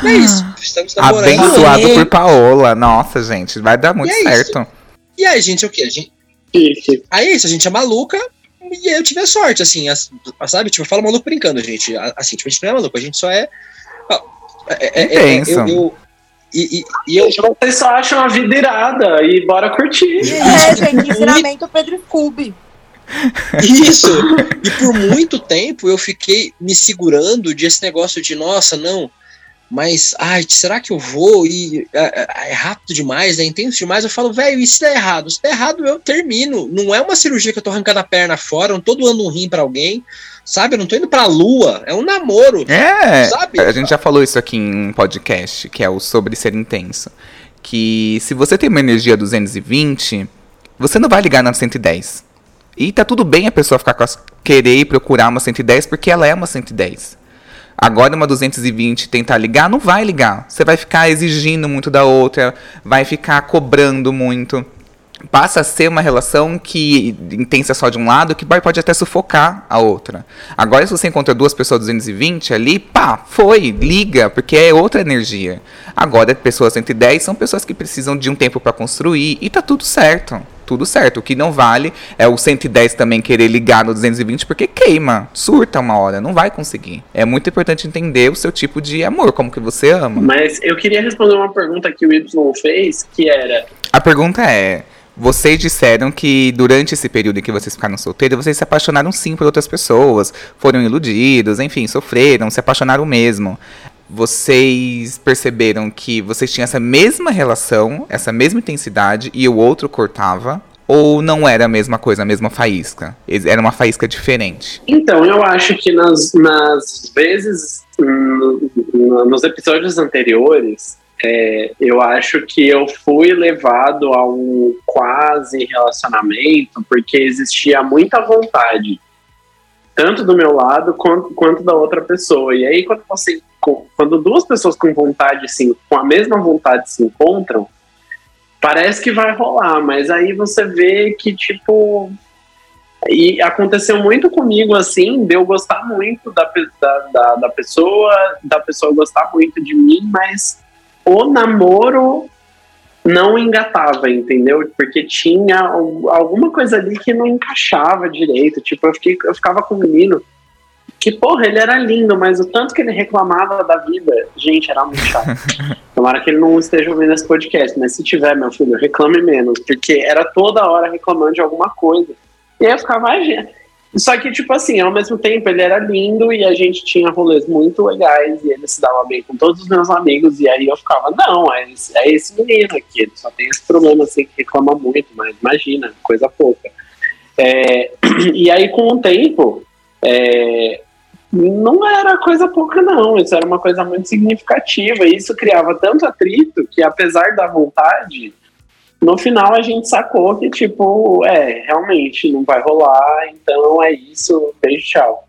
E é isso, estamos namorando. Abençoado por Paola. Nossa, gente, vai dar muito é certo. Isso. E aí, gente, o que? A gente... Aí é isso, a gente é maluca, e eu tive a sorte, assim, sabe? Tipo, eu falo maluco brincando, gente. Assim, tipo, a gente não é maluco, a gente só é. É, é, é eu, eu, e, e, e eu... Vocês só acham a vida irada e bora curtir. É, gente, ensinamento Pedro Scooby. Isso! E por muito tempo eu fiquei me segurando de esse negócio de, nossa, não, mas, ai, será que eu vou? E é, é, é rápido demais, é intenso demais. Eu falo, velho, e se der errado? Se der errado, eu termino. Não é uma cirurgia que eu tô arrancando a perna fora, eu não tô doando um rim para alguém, sabe? Eu não tô indo pra lua, é um namoro. É, sabe? A gente já falou isso aqui em um podcast, que é o Sobre Ser Intenso. Que se você tem uma energia 220, você não vai ligar na 110. E tá tudo bem a pessoa ficar com as, querer procurar uma 110, porque ela é uma 110. Agora uma 220 tentar ligar, não vai ligar. Você vai ficar exigindo muito da outra, vai ficar cobrando muito. Passa a ser uma relação que intensa só de um lado, que pode até sufocar a outra. Agora, se você encontra duas pessoas 220 ali, pá, foi, liga, porque é outra energia. Agora, pessoas 110 são pessoas que precisam de um tempo para construir e tá tudo certo tudo certo. O que não vale é o 110 também querer ligar no 220 porque queima, surta uma hora, não vai conseguir. É muito importante entender o seu tipo de amor, como que você ama. Mas eu queria responder uma pergunta que o Y fez, que era... A pergunta é... Vocês disseram que durante esse período em que vocês ficaram solteiros, vocês se apaixonaram sim por outras pessoas, foram iludidos, enfim, sofreram, se apaixonaram mesmo vocês perceberam que vocês tinham essa mesma relação, essa mesma intensidade e o outro cortava? Ou não era a mesma coisa, a mesma faísca? Era uma faísca diferente? Então, eu acho que nas, nas vezes, nos episódios anteriores, é, eu acho que eu fui levado a um quase relacionamento porque existia muita vontade, tanto do meu lado quanto, quanto da outra pessoa. E aí, quando você quando duas pessoas com vontade, assim, com a mesma vontade se encontram, parece que vai rolar, mas aí você vê que, tipo. E aconteceu muito comigo, assim, de eu gostar muito da, da, da, da pessoa, da pessoa gostar muito de mim, mas o namoro não engatava, entendeu? Porque tinha alguma coisa ali que não encaixava direito. Tipo, eu, fiquei, eu ficava com um menino que, porra, ele era lindo, mas o tanto que ele reclamava da vida, gente, era muito chato. Tomara que ele não esteja ouvindo esse podcast, mas se tiver, meu filho, reclame menos, porque era toda hora reclamando de alguma coisa. E aí eu ficava, ah, gente. Só que, tipo assim, ao mesmo tempo ele era lindo e a gente tinha rolês muito legais e ele se dava bem com todos os meus amigos. E aí eu ficava, não, é esse, é esse menino aqui, ele só tem esse problema assim que reclama muito, mas imagina, coisa pouca. É, e aí, com o tempo, é, não era coisa pouca, não. Isso era uma coisa muito significativa. E isso criava tanto atrito que, apesar da vontade, no final a gente sacou que, tipo, é, realmente não vai rolar, então é isso, beijo, tchau.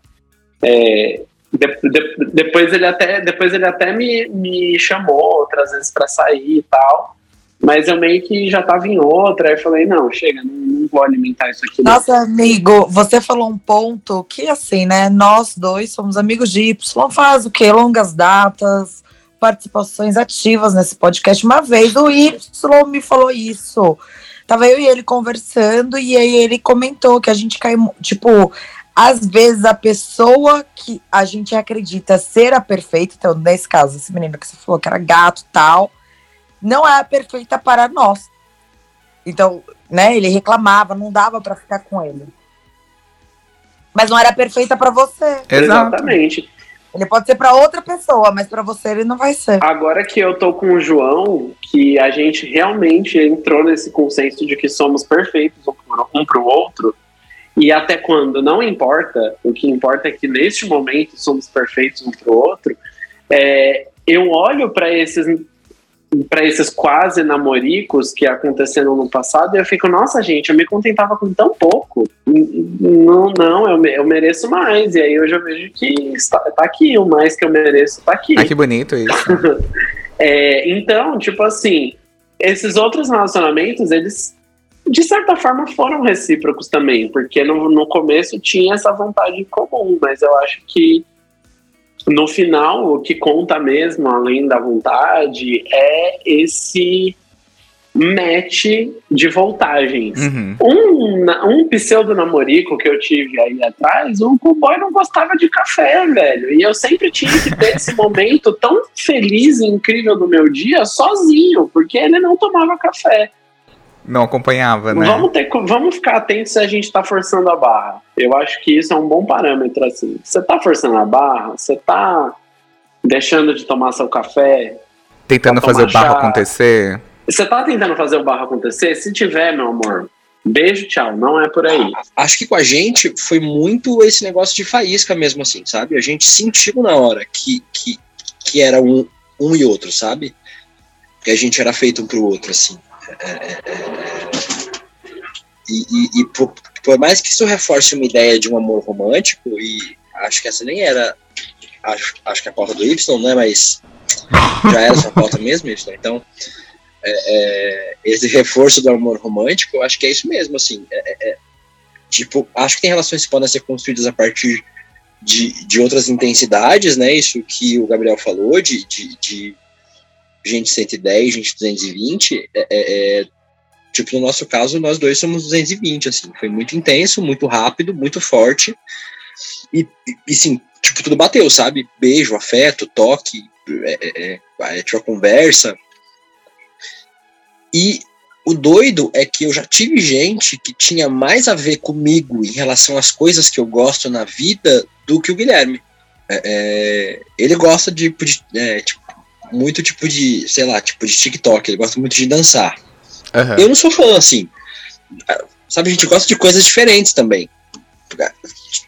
É, de, de, depois ele até, depois ele até me, me chamou outras vezes para sair e tal. Mas eu meio que já tava em outra, aí falei, não, chega, não, não vou alimentar isso aqui. Não. Nossa, amigo, você falou um ponto que, assim, né, nós dois somos amigos de Y, faz o quê? Longas datas, participações ativas nesse podcast. Uma vez o Y me falou isso. Tava eu e ele conversando, e aí ele comentou que a gente cai, tipo, às vezes a pessoa que a gente acredita ser a perfeita, então, nesse caso, esse menino que você falou que era gato tal não é perfeita para nós. Então, né, ele reclamava, não dava para ficar com ele. Mas não era perfeita para você. Exatamente. Ele pode ser para outra pessoa, mas para você ele não vai ser. Agora que eu tô com o João, que a gente realmente entrou nesse consenso de que somos perfeitos um para o outro, e até quando? Não importa, o que importa é que neste momento somos perfeitos um para o outro, é, eu olho para esses para esses quase namoricos que aconteceram no passado, eu fico, nossa, gente, eu me contentava com tão pouco. Não, não, eu, eu mereço mais. E aí eu já vejo que está, tá aqui, o mais que eu mereço tá aqui. Ah, que bonito isso. é, então, tipo assim, esses outros relacionamentos, eles de certa forma foram recíprocos também, porque no, no começo tinha essa vontade em comum, mas eu acho que no final, o que conta mesmo, além da vontade, é esse match de voltagens. Uhum. Um, um pseudo namorico que eu tive aí atrás, o boy não gostava de café, velho. E eu sempre tinha que ter esse momento tão feliz e incrível do meu dia sozinho, porque ele não tomava café. Não acompanhava, né? Vamos, ter, vamos ficar atentos se a gente está forçando a barra. Eu acho que isso é um bom parâmetro, assim. Você está forçando a barra, você está deixando de tomar seu café. Tentando fazer o barro acontecer. Você está tentando fazer o barro acontecer? Se tiver, meu amor, beijo, tchau. Não é por aí. Acho que com a gente foi muito esse negócio de faísca mesmo, assim, sabe? A gente sentiu na hora que, que, que era um, um e outro, sabe? Que a gente era feito um pro outro, assim. É, é, é, e, e, e por, por, mais que isso reforce uma ideia de um amor romântico, e acho que essa nem era, acho, acho que a pauta do Y, né, mas já era essa pauta mesmo, Y, então é, é, esse reforço do amor romântico, eu acho que é isso mesmo, assim, é, é, tipo, acho que tem relações que podem ser construídas a partir de, de outras intensidades, né, isso que o Gabriel falou, de, de, de gente 110, gente 220, é, é, é, tipo, no nosso caso, nós dois somos 220, assim, foi muito intenso, muito rápido, muito forte, e, e sim, tipo, tudo bateu, sabe? Beijo, afeto, toque, é, é, é, é tipo, conversa, e o doido é que eu já tive gente que tinha mais a ver comigo em relação às coisas que eu gosto na vida do que o Guilherme. É, é, ele gosta de, de é, tipo, muito tipo de, sei lá, tipo de TikTok, ele gosta muito de dançar. Uhum. Eu não sou fã, assim. Sabe, a gente gosta de coisas diferentes também.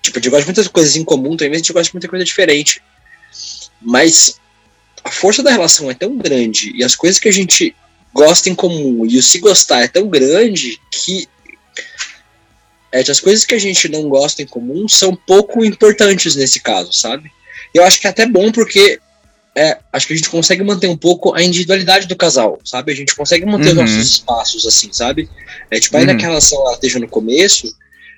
Tipo, a gente gosta de muitas coisas em comum, também a gente gosta de muita coisa diferente. Mas a força da relação é tão grande e as coisas que a gente gosta em comum e o se gostar é tão grande que é, as coisas que a gente não gosta em comum são pouco importantes nesse caso, sabe? Eu acho que é até bom porque é, acho que a gente consegue manter um pouco a individualidade do casal, sabe? A gente consegue manter os Uhum. nossos espaços, assim, sabe? É tipo, ainda Uhum. que a relação ela esteja no começo,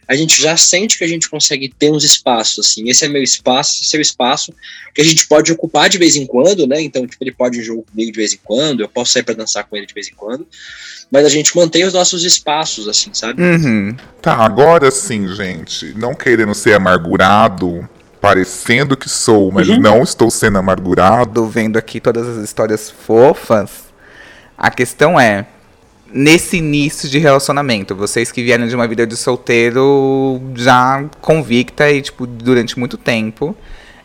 a gente já sente que a gente consegue ter uns espaços, assim. Esse é meu espaço, esse é seu espaço, que a gente pode ocupar de vez em quando, né? Então, tipo, ele pode ir jogo comigo de vez em quando, eu posso sair pra dançar com ele de vez em quando, mas a gente mantém os nossos espaços, assim, sabe? Uhum. Tá, agora sim, gente. Não querendo ser amargurado, parecendo que sou, mas Uhum. não estou sendo amargurado. Vendo aqui todas as histórias fofas. A questão é, nesse início de relacionamento, vocês que vieram de uma vida de solteiro já convicta e, tipo, durante muito tempo,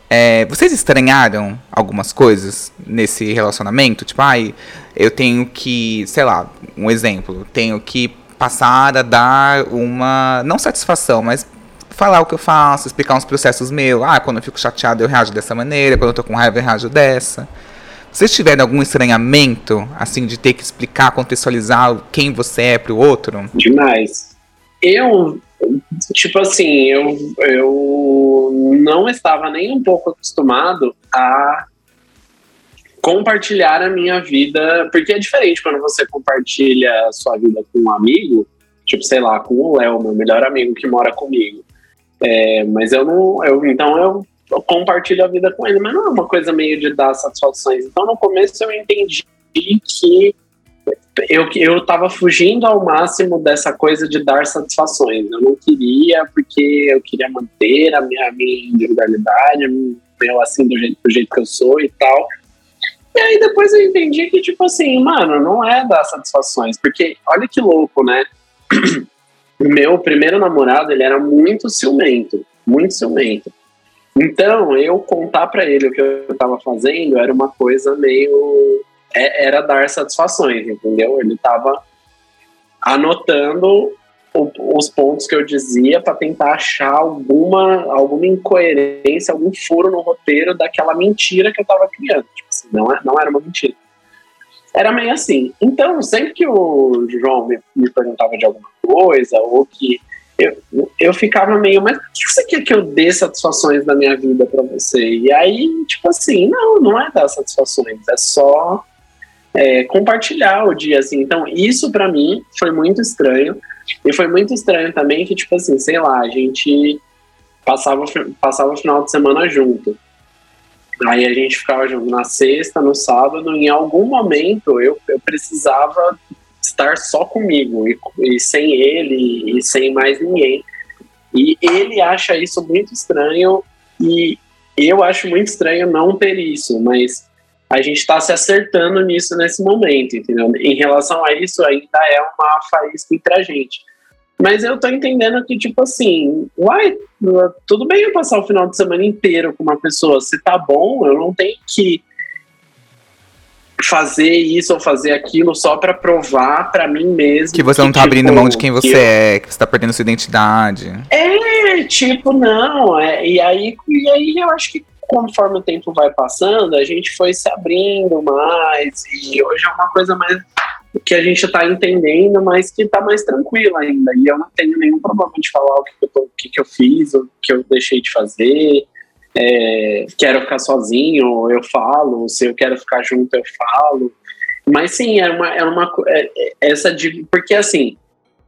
é, vocês estranharam algumas coisas nesse relacionamento? Tipo, ai, eu tenho que, sei lá, um exemplo, tenho que passar a dar uma, não satisfação, mas falar o que eu faço, explicar uns processos meus. Ah, quando eu fico chateado eu reajo dessa maneira, quando eu tô com raiva eu reajo dessa. Vocês tiveram algum estranhamento, assim, de ter que explicar, contextualizar quem você é pro outro? Demais. Eu, tipo assim, eu, eu não estava nem um pouco acostumado a compartilhar a minha vida, porque é diferente quando você compartilha a sua vida com um amigo, tipo, sei lá, com o Léo, meu melhor amigo que mora comigo. É, mas eu não, eu, então eu, eu compartilho a vida com ele, mas não é uma coisa meio de dar satisfações. Então no começo eu entendi que eu, eu tava fugindo ao máximo dessa coisa de dar satisfações. Eu não queria, porque eu queria manter a minha, a minha individualidade, meu assim, do jeito, do jeito que eu sou e tal. E aí depois eu entendi que, tipo assim, mano, não é dar satisfações, porque olha que louco, né? O meu primeiro namorado, ele era muito ciumento, muito ciumento. Então, eu contar pra ele o que eu tava fazendo era uma coisa meio é- era dar satisfações, entendeu? Ele tava anotando o- os pontos que eu dizia para tentar achar alguma, alguma incoerência, algum furo no roteiro daquela mentira que eu tava criando. Tipo assim, não, é- não era uma mentira. Era meio assim. Então, sempre que o João me, me perguntava de alguma coisa, ou que eu, eu ficava meio, mas o que você quer que eu dê satisfações da minha vida para você? E aí, tipo assim, não, não é dar satisfações, é só é, compartilhar o dia, assim. Então, isso para mim foi muito estranho. E foi muito estranho também que, tipo assim, sei lá, a gente passava, passava o final de semana junto. Aí a gente ficava junto na sexta, no sábado, em algum momento eu, eu precisava estar só comigo e, e sem ele e sem mais ninguém. E ele acha isso muito estranho e eu acho muito estranho não ter isso, mas a gente está se acertando nisso nesse momento, entendeu? Em relação a isso, ainda é uma faísca entre a gente. Mas eu tô entendendo que, tipo assim, uai, tudo bem eu passar o final de semana inteiro com uma pessoa. Se tá bom, eu não tenho que fazer isso ou fazer aquilo só pra provar pra mim mesmo. Que você não tá abrindo tipo, mão de quem você que eu- é, que você tá perdendo sua identidade. é, tipo, não. É, e, aí, e aí eu acho que conforme o tempo vai passando, a gente foi se abrindo mais. E hoje é uma coisa mais que a gente tá entendendo, mas que tá mais tranquila ainda. E eu não tenho nenhum problema de falar o que, eu, tô, o que, que eu fiz, o que eu deixei de fazer. É, quero ficar sozinho, eu falo. Se eu quero ficar junto, eu falo. Mas sim, é uma, é uma é- é- essa porque assim,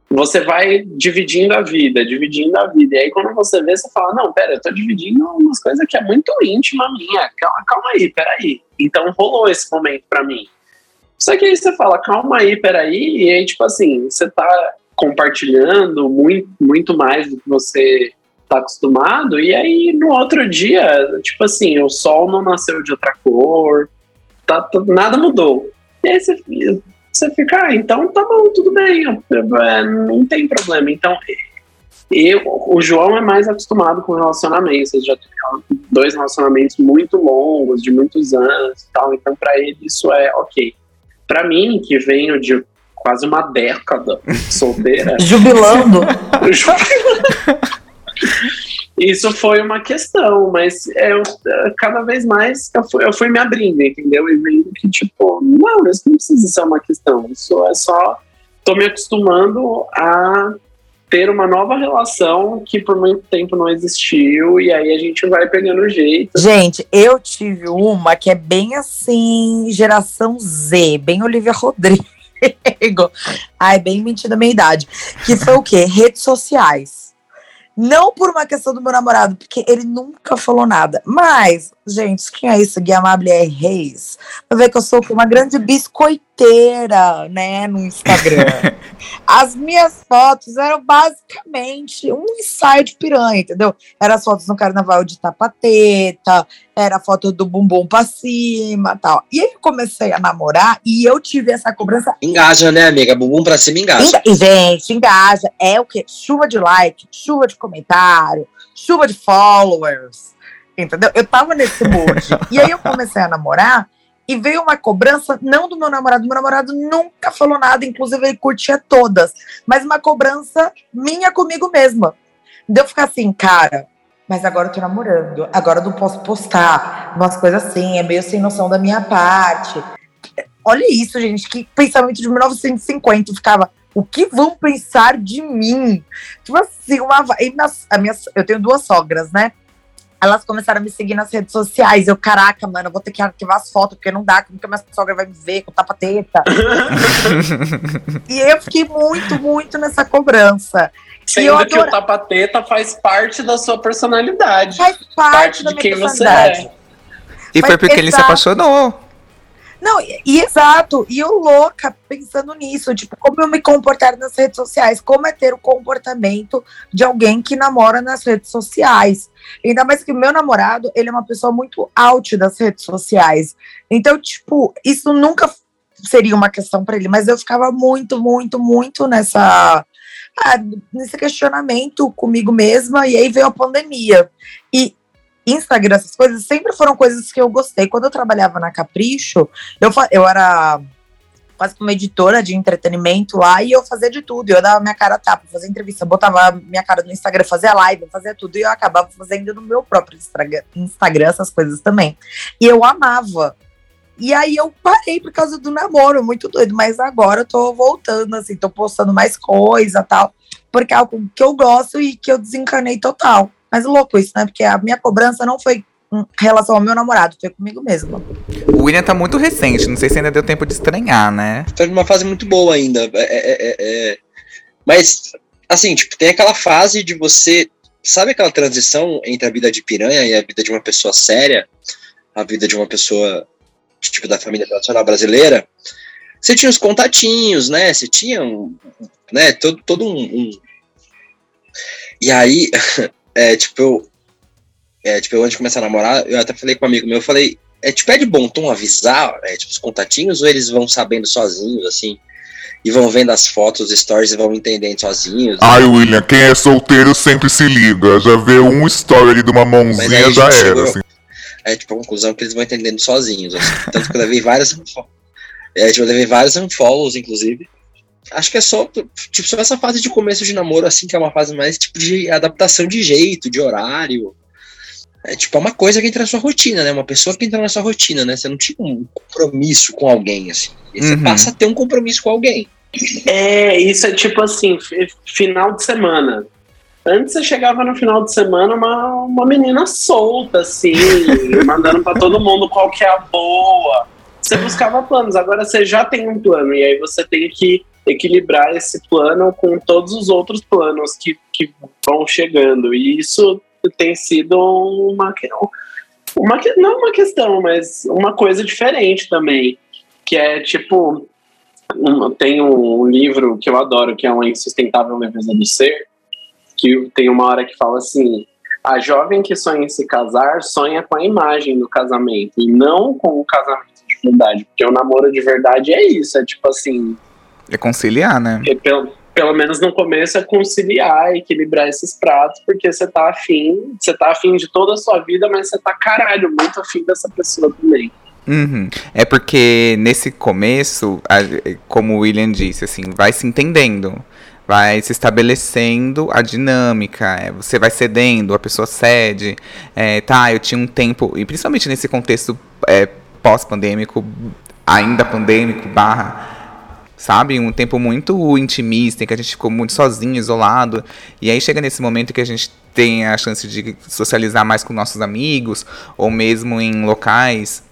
você vai dividindo a vida, dividindo a vida. E aí, quando você vê, você fala: Não, pera, eu tô dividindo umas coisas que é muito íntima minha. Calma, calma aí, peraí. Então rolou esse momento pra mim. Só que aí você fala: Calma aí, peraí. E aí, tipo assim, você tá compartilhando muito, muito mais do que você tá acostumado. E aí, no outro dia, tipo assim, o sol não nasceu de outra cor, tá, tá- nada mudou. E aí você, você fica, ah, então tá bom, tudo bem, é, não tem problema. Então, eu, o João é mais acostumado com relacionamentos, ele já tem dois relacionamentos muito longos, de muitos anos e tal, então pra ele isso é ok. Pra mim, que venho de quase uma década solteira, Jubilando. isso foi uma questão, mas eu, cada vez mais eu fui, eu fui me abrindo, entendeu? E vendo que, tipo, não, isso não precisa ser uma questão. Isso é só. Tô me acostumando a ter uma nova relação que por muito tempo não existiu, e aí a gente vai pegando o jeito. Gente, eu tive uma que é bem assim, geração Z, bem Olivia Rodrigo. Ai, bem mentira da minha idade. Que foi o quê? Redes sociais. Não por uma questão do meu namorado, porque ele nunca falou nada. Mas, gente, quem é isso? Gui Amable R. Reis. Vai ver que eu sou uma grande biscoiteira, né, no Instagram. As minhas fotos eram basicamente um ensaio de piranha, entendeu? Era as fotos no carnaval de tapateta, era a foto do bumbum pra cima tal. E aí eu comecei a namorar e eu tive essa cobrança. Engaja, né, amiga? Bumbum pra cima engaja. Enga- gente, engaja. É o quê? Chuva de like, chuva de comentário, chuva de followers. Entendeu? Eu tava nesse mood. e aí eu comecei a namorar e veio uma cobrança, não do meu namorado. Meu namorado nunca falou nada, inclusive ele curtia todas. Mas uma cobrança minha comigo mesma. De eu ficar assim, cara, mas agora eu tô namorando, agora eu não posso postar umas coisas assim, é meio sem noção da minha parte. Olha isso, gente, que pensamento de 1950 eu ficava. O que vão pensar de mim? Tipo assim, uma. E a minha, eu tenho duas sogras, né? Elas começaram a me seguir nas redes sociais. Eu, caraca, mano, eu vou ter que arquivar as fotos, porque não dá, como que a minha sogra vai me ver com tapa-teta? e eu fiquei muito, muito nessa cobrança. eu Sendo que o tapa-teta faz parte da sua personalidade. faz parte, parte da de minha quem você é. E foi Mas porque ele se apaixonou. Não, e, e exato, e eu louca pensando nisso, tipo, como eu me comportar nas redes sociais, como é ter o comportamento de alguém que namora nas redes sociais. Ainda mais que o meu namorado, ele é uma pessoa muito out das redes sociais. Então, tipo, isso nunca seria uma questão para ele, mas eu ficava muito, muito, muito nessa ah, nesse questionamento comigo mesma, e aí veio a pandemia. E Instagram, essas coisas, sempre foram coisas que eu gostei. Quando eu trabalhava na Capricho, eu, eu era quase uma editora de entretenimento lá e eu fazia de tudo. Eu dava minha cara a tapa, fazia entrevista, botava minha cara no Instagram, fazia live, fazia tudo. E eu acabava fazendo no meu próprio Instagram, essas coisas também. E eu amava. E aí eu parei por causa do namoro, muito doido. Mas agora eu tô voltando, assim, tô postando mais coisa tal. Porque é algo que eu gosto e que eu desencanei total. Mas louco isso, né? Porque a minha cobrança não foi em relação ao meu namorado, foi comigo mesma. O William tá muito recente, não sei se ainda deu tempo de estranhar, né? Tá numa fase muito boa ainda. É, é, é, é. Mas, assim, tipo, tem aquela fase de você. Sabe aquela transição entre a vida de piranha e a vida de uma pessoa séria? A vida de uma pessoa, tipo, da família tradicional brasileira? Você tinha os contatinhos, né? Você tinha um, né, todo, todo um, um- E aí, é, tipo, eu. É, tipo, eu antes de começar a namorar, eu até falei com um amigo meu, eu falei, é tipo, é de bom tom avisar, é, tipo, os contatinhos, ou eles vão sabendo sozinhos, assim, e vão vendo as fotos, os stories e vão entendendo sozinhos? Ai, William, quem é solteiro sempre se liga. Já vê um story ali de uma mãozinha, já era. chegou- Assim. É, tipo, a conclusão que eles vão entendendo sozinhos, assim. Tanto que eu levei vários unfo- é, tipo, eu levei vários unfollows, inclusive. Acho que é só, tipo, só essa fase de começo de namoro, assim, que é uma fase mais, tipo, de adaptação de jeito, de horário. É, tipo, é uma coisa que entra na sua rotina, né? Uma pessoa que entra na sua rotina, né? Você não tinha um compromisso com alguém, assim. E você Uhum. passa a ter um compromisso com alguém. É, isso é tipo assim, fi- final de semana. Antes você chegava no final de semana uma, uma menina solta, assim, mandando pra todo mundo qual que é a boa. Você buscava planos, agora você já tem um plano, e aí você tem que equilibrar esse plano com todos os outros planos que, que vão chegando. E isso tem sido uma, uma não uma questão, mas uma coisa diferente também. Que é tipo, tem um livro que eu adoro, que é uma insustentável leveza do ser, que tem uma hora que fala assim: a jovem que sonha em se casar sonha com a imagem do casamento e não com o casamento de verdade, porque o namoro de verdade é isso, é tipo assim, É conciliar, né? pelo, pelo menos no começo é conciliar, equilibrar esses pratos, porque você tá afim, você tá afim de toda a sua vida, mas você tá caralho, muito afim dessa pessoa também. Uhum. É porque nesse começo, como o William disse, assim, vai se entendendo, vai se estabelecendo a dinâmica, é, você vai cedendo, a pessoa cede, é, tá, eu tinha um tempo, e principalmente nesse contexto é, pós-pandêmico, ainda pandêmico, barra, sabe? Um tempo muito intimista, em que a gente ficou muito sozinho, isolado. E aí chega nesse momento que a gente tem a chance de socializar mais com nossos amigos, ou mesmo em locais,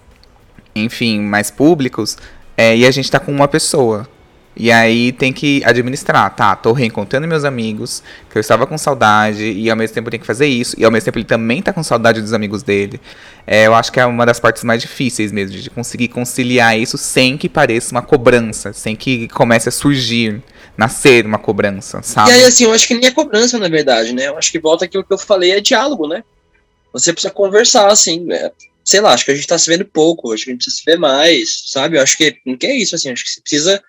enfim, mais públicos, é, e a gente tá com uma pessoa. E aí tem que administrar, tá? Tô reencontrando meus amigos, que eu estava com saudade, e ao mesmo tempo tem que fazer isso, e ao mesmo tempo ele também tá com saudade dos amigos dele. É, eu acho que é uma das partes mais difíceis mesmo, de conseguir conciliar isso sem que pareça uma cobrança, sem que comece a surgir, nascer uma cobrança, sabe? E aí, assim, eu acho que nem é cobrança, na verdade, né? Eu acho que volta aquilo que eu falei, é diálogo, né? Você precisa conversar, assim, né? sei lá, acho que a gente tá se vendo pouco, acho que a gente precisa se ver mais, sabe? Eu acho que que é isso, assim, acho que você precisa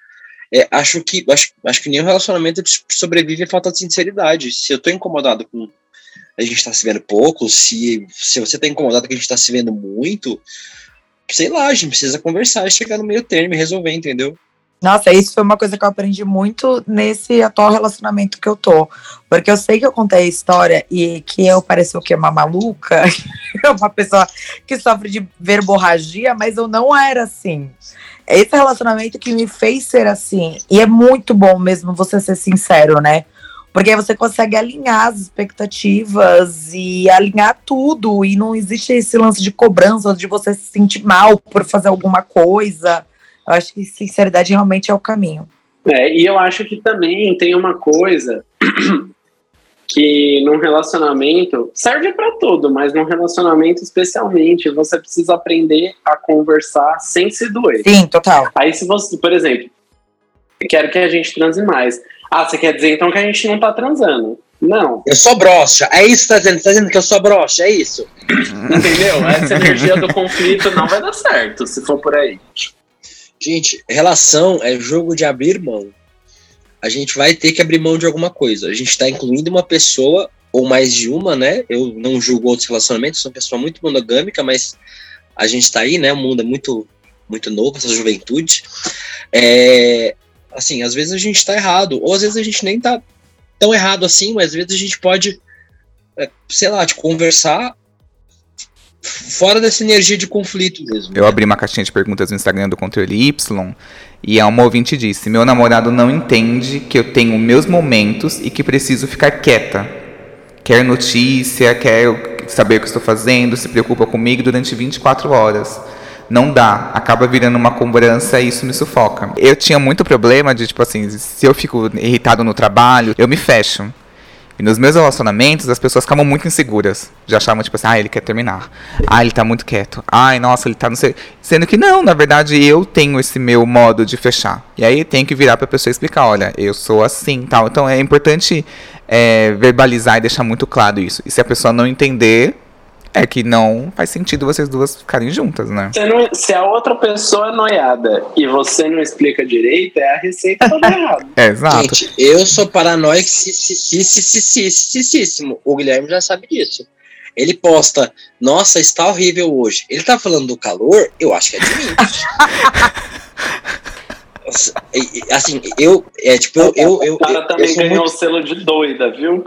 é, acho que acho, acho que nenhum relacionamento sobrevive a falta de sinceridade. Se eu tô incomodado com a gente tá se vendo pouco, se, se você tá incomodado que a gente tá se vendo muito, sei lá, a gente precisa conversar, chegar no meio termo e resolver, entendeu? Nossa, isso foi uma coisa que eu aprendi muito nesse atual relacionamento que eu tô. Porque eu sei que eu contei a história e que eu pareço que uma maluca, uma pessoa que sofre de verborragia, mas eu não era assim. Esse relacionamento que me fez ser assim. E é muito bom mesmo você ser sincero, né? Porque aí você consegue alinhar as expectativas e alinhar tudo. E não existe esse lance de cobrança, de você se sentir mal por fazer alguma coisa. Eu acho que sinceridade realmente é o caminho. É, e eu acho que também tem uma coisa que num relacionamento serve para tudo, mas num relacionamento especialmente, você precisa aprender a conversar sem se doer. Sim, total. Aí se você, por exemplo, quero que a gente transe mais. Ah, você quer dizer então que a gente não tá transando? Não. Eu sou broxa. É isso que tá dizendo? Tá dizendo que eu sou broxa, é isso? Entendeu? Essa energia do conflito não vai dar certo se for por aí. Gente, relação é jogo de abrir mão. A gente vai ter que abrir mão de alguma coisa. A gente está incluindo uma pessoa, ou mais de uma, né? Eu não julgo outros relacionamentos, sou uma pessoa muito monogâmica, mas a gente está aí, né? O mundo é muito, muito novo, essa juventude. É, assim, às vezes a gente está errado, ou às vezes a gente nem está tão errado assim, mas às vezes a gente pode, é, sei lá, de conversar fora dessa energia de conflito mesmo. Eu abri uma caixinha de perguntas no Instagram do Controle Y e uma ouvinte disse: Meu namorado não entende que eu tenho meus momentos e que preciso ficar quieta. Quer notícia, quer saber o que estou fazendo, se preocupa comigo durante 24 horas. Não dá, acaba virando uma cobrança e isso me sufoca. Eu tinha muito problema de, tipo assim, se eu fico irritado no trabalho, eu me fecho. E nos meus relacionamentos, as pessoas ficavam muito inseguras. Já achavam, tipo assim, ah, ele quer terminar. Ah, ele tá muito quieto. Ai, nossa, ele tá não sei. Sendo que não, na verdade, eu tenho esse meu modo de fechar. E aí tem que virar pra pessoa explicar, olha, eu sou assim tal. Então é importante é, verbalizar e deixar muito claro isso. E se a pessoa não entender, é que não faz sentido vocês duas ficarem juntas, né? Não, se a outra pessoa é noiada e você não explica direito, é a receita toda errada. É, exato. Gente, eu sou paranoico O Guilherme já sabe disso. Ele posta, nossa, está horrível hoje. Ele tá falando do calor, eu acho que é de mim. assim, eu, é tipo, eu, eu, eu, o cara eu, também eu ganhou muito... o selo de doida, viu?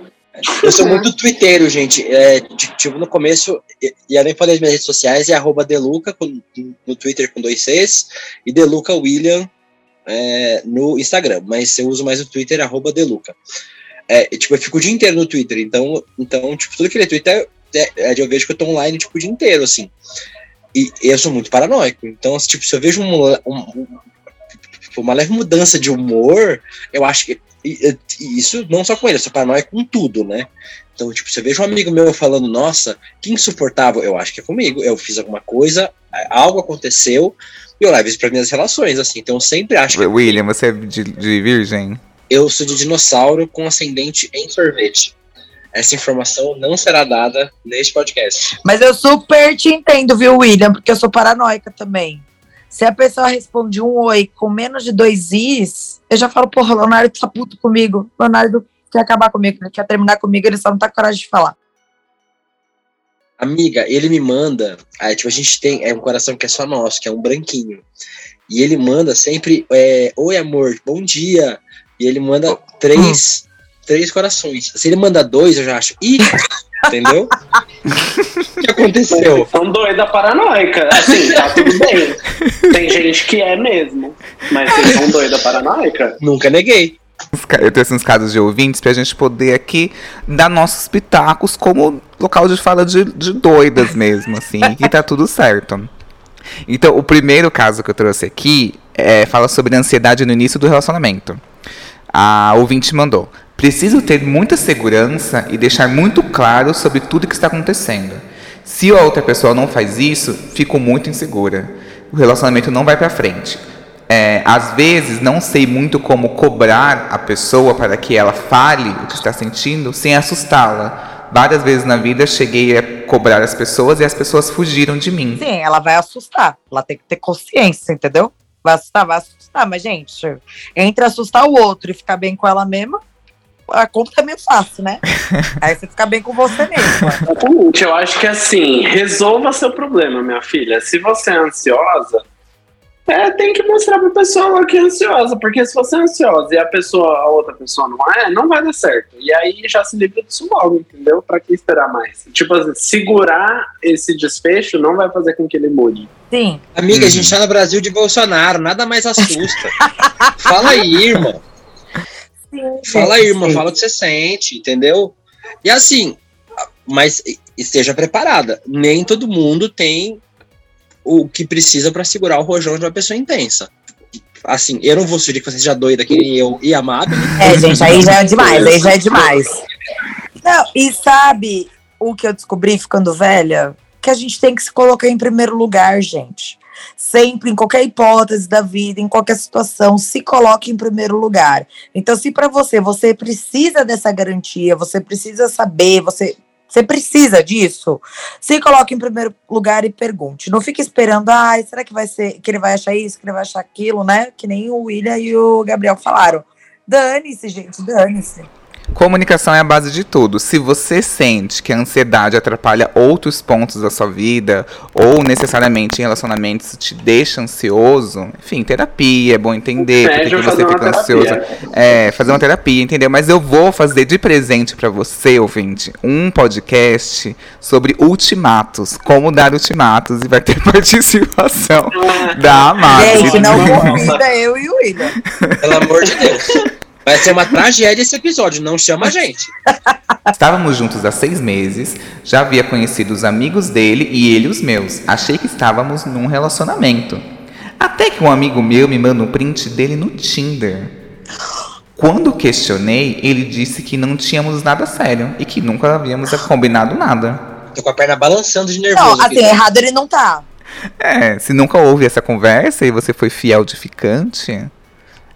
Eu sou muito twitteiro, gente. É, tipo, no começo, e nem falei as minhas redes sociais, é arroba Deluca com, no Twitter com dois Cs e Deluca William é, no Instagram, mas eu uso mais o Twitter, arroba Deluca. É, tipo, eu fico o dia inteiro no Twitter, então, então tipo, tudo que ele Twitter é, é, eu vejo que eu tô online, tipo, o dia inteiro, assim. E eu sou muito paranoico, então, tipo, se eu vejo um, um, uma leve mudança de humor, eu acho que e, e isso não só com ele, eu sou paranoico com tudo, né? Então, tipo, você veja um amigo meu falando, nossa, que insuportável, eu acho que é comigo. Eu fiz alguma coisa, algo aconteceu, e eu levo isso para minhas relações, assim. Então, eu sempre acho que. William, você é de, de virgem? Eu sou de dinossauro com ascendente em sorvete. Essa informação não será dada neste podcast. Mas eu super te entendo, viu, William? Porque eu sou paranoica também. Se a pessoa responde um oi com menos de dois is, eu já falo, porra, Leonardo tá puto comigo. Leonardo quer acabar comigo, ele quer terminar comigo, ele só não tá com coragem de falar. Amiga, ele me manda. Aí, tipo, a gente tem é um coração que é só nosso, que é um branquinho. E ele manda sempre: é, Oi, amor, bom dia. E ele manda três, hum. três corações. Se ele manda dois, eu já acho. Ih, entendeu? o que aconteceu? São doida paranoica. Assim, tá tudo bem. Tem gente que é mesmo. Mas vocês são doida paranoica? Nunca neguei. Eu trouxe uns casos de ouvintes pra gente poder aqui dar nossos pitacos como local de fala de, de doidas mesmo, assim, e tá tudo certo. Então, o primeiro caso que eu trouxe aqui é, fala sobre ansiedade no início do relacionamento. A ouvinte mandou: Preciso ter muita segurança e deixar muito claro sobre tudo que está acontecendo. Se a outra pessoa não faz isso, fico muito insegura. O relacionamento não vai pra frente. É, às vezes não sei muito como cobrar a pessoa para que ela fale o que está sentindo sem assustá-la. Várias vezes na vida cheguei a cobrar as pessoas e as pessoas fugiram de mim. Sim, ela vai assustar. Ela tem que ter consciência, entendeu? Vai assustar, vai assustar. Mas, gente, entre assustar o outro e ficar bem com ela mesma, a conta é meio fácil, né? Aí você fica bem com você. Exatamente. Eu acho que assim, resolva seu problema, minha filha. Se você é ansiosa, é, tem que mostrar pra pessoa que é ansiosa. Porque se você é ansiosa e a pessoa, a outra pessoa não é, não vai dar certo. E aí já se livra disso logo, entendeu? Pra que esperar mais? Tipo assim, segurar esse desfecho não vai fazer com que ele mude. Sim. Amiga, a Uhum. gente tá no Brasil de Bolsonaro, nada mais assusta. Fala aí, irmão. Sim Fala aí, irmão, sim. fala o que você sente, entendeu? E assim, mas esteja preparada. Nem todo mundo tem o que precisa pra segurar o rojão de uma pessoa intensa. Assim, eu não vou sugerir que você seja doida que nem eu e amado. É, gente, aí já é demais, aí já é demais. Não, e sabe o que eu descobri ficando velha? Que a gente tem que se colocar em primeiro lugar, gente. Sempre, em qualquer hipótese da vida, em qualquer situação, se coloque em primeiro lugar. Então, se para você, você precisa dessa garantia, você precisa saber, você, você precisa disso, se coloque em primeiro lugar e pergunte. Não fique esperando, ai, será que vai ser, que ele vai achar isso, que ele vai achar aquilo, né? Que nem o William e o Gabriel falaram. Dane-se, gente, dane-se. Comunicação é a base de tudo. Se você sente que a ansiedade atrapalha outros pontos da sua vida, ou necessariamente em relacionamentos te deixa ansioso, enfim, terapia, é bom entender por que você fica ansioso. terapia. É, fazer uma terapia, entendeu? Mas eu vou fazer de presente pra você, ouvinte, um podcast sobre ultimatos, como dar ultimatos, e vai ter participação da Amada. Gente, não convida eu e o William. Pelo amor de Deus. Vai ser uma tragédia esse episódio, não chama a gente. Estávamos juntos há seis meses, já havia conhecido os amigos dele e ele os meus. Achei que estávamos num relacionamento. Até que um amigo meu me manda um print dele no Tinder. Quando questionei, ele disse que não tínhamos nada sério e que nunca havíamos combinado nada. Tô com a perna balançando de nervoso. Não, assim, aqui. errado ele não tá. É, se nunca houve essa conversa e você foi fiel de ficante,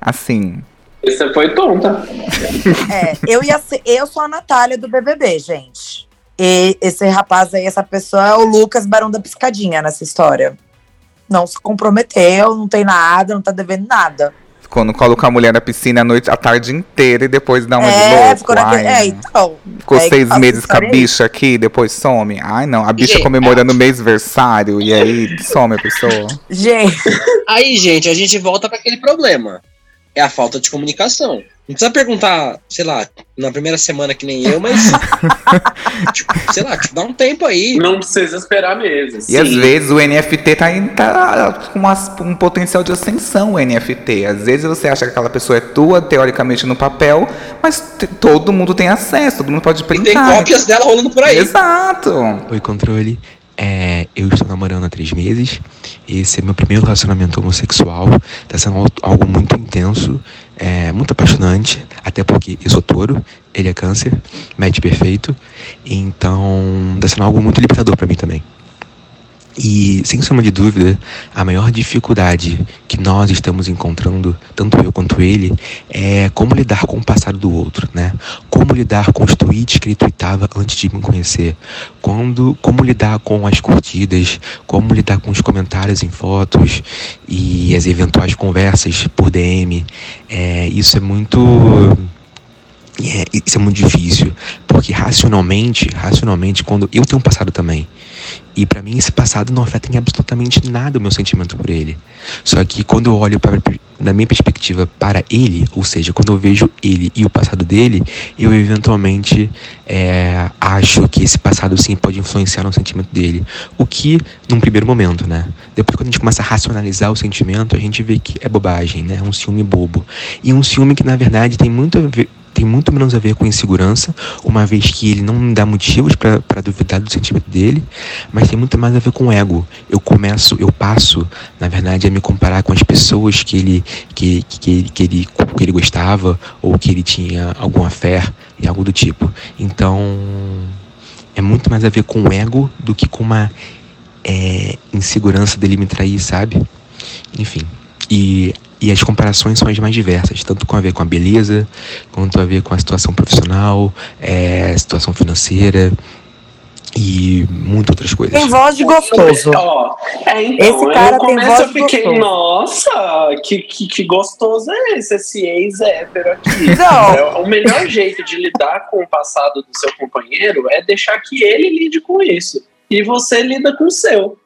assim, Você foi tonta. É, eu ia ser, eu sou a Natália do BBB, gente. E esse rapaz aí, essa pessoa é o Lucas Barão da Piscadinha nessa história. Não se comprometeu, não tem nada, não tá devendo nada. quando coloca a mulher na piscina a noite, a tarde inteira e depois dá uma de é, louco. ficou naquele. ai, É, então. Ficou é, seis essa meses com a bicha aqui, depois some. Ai, não. A bicha Gente, comemorando o mês versário e aí some a pessoa. Gente, Aí, gente, a gente volta para aquele problema. É a falta de comunicação. Não precisa perguntar, sei lá, na primeira semana que nem eu, mas. tipo, sei lá, tipo, dá um tempo aí. Não precisa esperar meses. E às vezes o NFT tá, em- tá com umas- um potencial de ascensão, o NFT. Às vezes você acha que aquela pessoa é tua, teoricamente, no papel, mas todo mundo tem acesso, todo mundo pode E tem printar. cópias dela rolando por aí. Exato. Oi, controle. É, eu estou namorando há três meses. Esse é meu primeiro relacionamento homossexual. Está sendo al- algo muito intenso, é, muito apaixonante. Até porque eu sou touro, ele é câncer, match perfeito. Então, está sendo algo muito libertador para mim também. E, sem sombra de dúvida, a maior dificuldade que nós estamos encontrando, tanto eu quanto ele, é como lidar com o passado do outro, né? Como lidar com os tweets que ele tweetava antes de me conhecer. Quando, como lidar com as curtidas, como lidar com os comentários em fotos e as eventuais conversas por DM. É, isso é muito é, isso é muito difícil, porque racionalmente, racionalmente, quando eu tenho um passado também, E para mim esse passado não afeta em absolutamente nada o meu sentimento por ele. Só que quando eu olho para, da minha perspectiva para ele, ou seja, quando eu vejo ele e o passado dele, eu eventualmente é, acho que esse passado sim pode influenciar no sentimento dele. O que, num primeiro momento, né? Depois quando a gente começa a racionalizar o sentimento, a gente vê que é bobagem, né? É um ciúme bobo. E um ciúme que na verdade tem muito a ver tem muito menos a ver com insegurança, uma vez que ele não dá motivos para duvidar do sentimento dele, mas tem muito mais a ver com ego. Eu começo, eu passo, na verdade, a me comparar com as pessoas que ele, que, que, que ele, que ele gostava ou que ele tinha alguma fé e algo do tipo. Então, é muito mais a ver com o ego do que com uma é, insegurança dele me trair, sabe? Enfim. E e as comparações são as mais diversas, tanto com a ver com a beleza, quanto a ver com a situação profissional, é, situação financeira e muitas outras coisas. Tem voz de gostoso. É, então, Esse cara tem voz eu de fiquei, gostoso. nossa, que, que, que gostoso é esse, esse ex-hétero aqui. Não. É, o melhor jeito de lidar com o passado do seu companheiro é deixar que ele lide com isso. E você lida com o seu.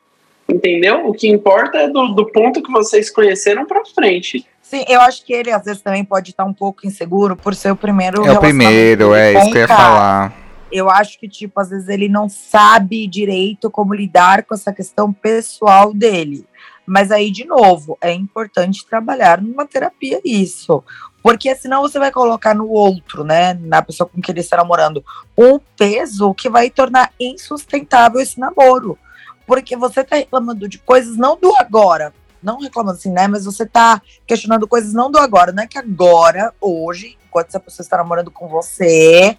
Entendeu? O que importa é do, do ponto que vocês conheceram pra frente. Sim, eu acho que ele às vezes também pode estar um pouco inseguro por ser o primeiro. É o primeiro, é isso que eu ia falar. Eu acho que, tipo, às vezes ele não sabe direito como lidar com essa questão pessoal dele. Mas aí, de novo, é importante trabalhar numa terapia isso. Porque senão você vai colocar no outro, né? Na pessoa com quem ele está namorando, um peso que vai tornar insustentável esse namoro. Porque você tá reclamando de coisas não do agora. Não reclamando assim, né? Mas você tá questionando coisas não do agora. Não é que agora, hoje, enquanto essa pessoa está namorando com você,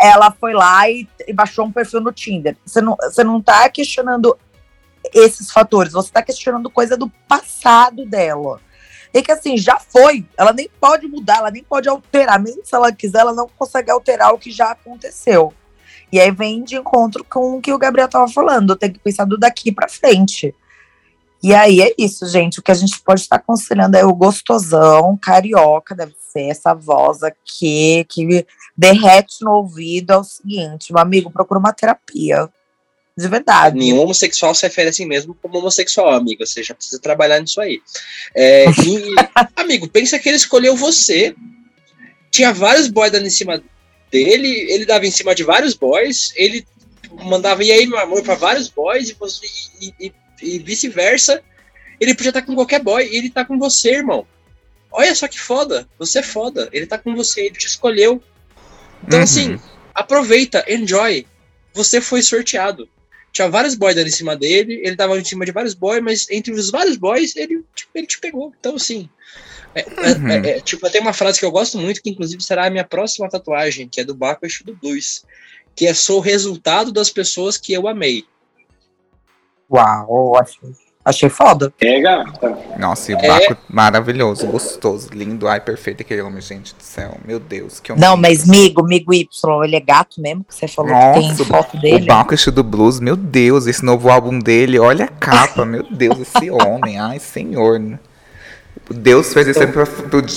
ela foi lá e, e baixou um perfil no Tinder. Você não, você não tá questionando esses fatores, você tá questionando coisa do passado dela. E que assim, já foi. Ela nem pode mudar, ela nem pode alterar. Mesmo se ela quiser, ela não consegue alterar o que já aconteceu. E aí vem de encontro com o que o Gabriel tava falando. Tem que pensar do daqui pra frente. E aí é isso, gente. O que a gente pode estar aconselhando é o gostosão, carioca, deve ser essa voz aqui que derrete no ouvido. É o seguinte, meu amigo, procura uma terapia. De verdade. Nenhum homossexual se refere assim mesmo como homossexual, amigo. Você já precisa trabalhar nisso aí. É, e, amigo, pensa que ele escolheu você. Tinha vários boys dando em cima dele, ele dava em cima de vários boys, ele mandava e aí, meu amor, pra vários boys e, e- e- e vice-versa. Ele podia estar com qualquer boy e ele tá com você, irmão. Olha só que foda. Você é foda. Ele tá com você, ele te escolheu. Então, Uhum. assim, aproveita, enjoy. Você foi sorteado. Tinha vários boys dando em cima dele, ele tava em cima de vários boys, mas entre os vários boys, ele, tipo, ele te pegou. Então, assim. é- é- Uhum. é- é, tipo, tem uma frase que eu gosto muito, que inclusive será a minha próxima tatuagem, que é do Baco Eixo do Blues. Que é sou o resultado das pessoas que eu amei. Uau, achei, achei foda. É, gata. Nossa, e o É. Baco maravilhoso, gostoso, lindo. Ai, perfeito aquele homem, gente do céu. Meu Deus, que homem. Não, mas Migo, Migo Y, ele é gato mesmo? Que você falou que tem Nossa, foto O dele? Baco do Blues, meu Deus, esse novo álbum dele, olha a capa, meu Deus, esse homem, ai, senhor. Deus fez isso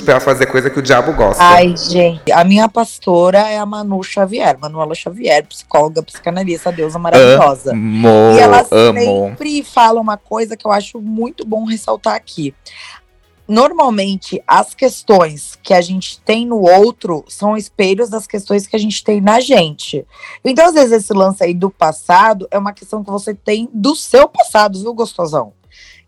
pra fazer coisa que o diabo gosta. Ai, gente, a minha pastora é a Manu Xavier, Manuela Xavier, psicóloga, psicanalista, deusa maravilhosa. Amo, E ela amo. sempre fala uma coisa que eu acho muito bom ressaltar aqui. Normalmente, as questões que a gente tem no outro são espelhos das questões que a gente tem na gente. Então, às vezes, esse lance aí do passado é uma questão que você tem do seu passado, viu, gostosão?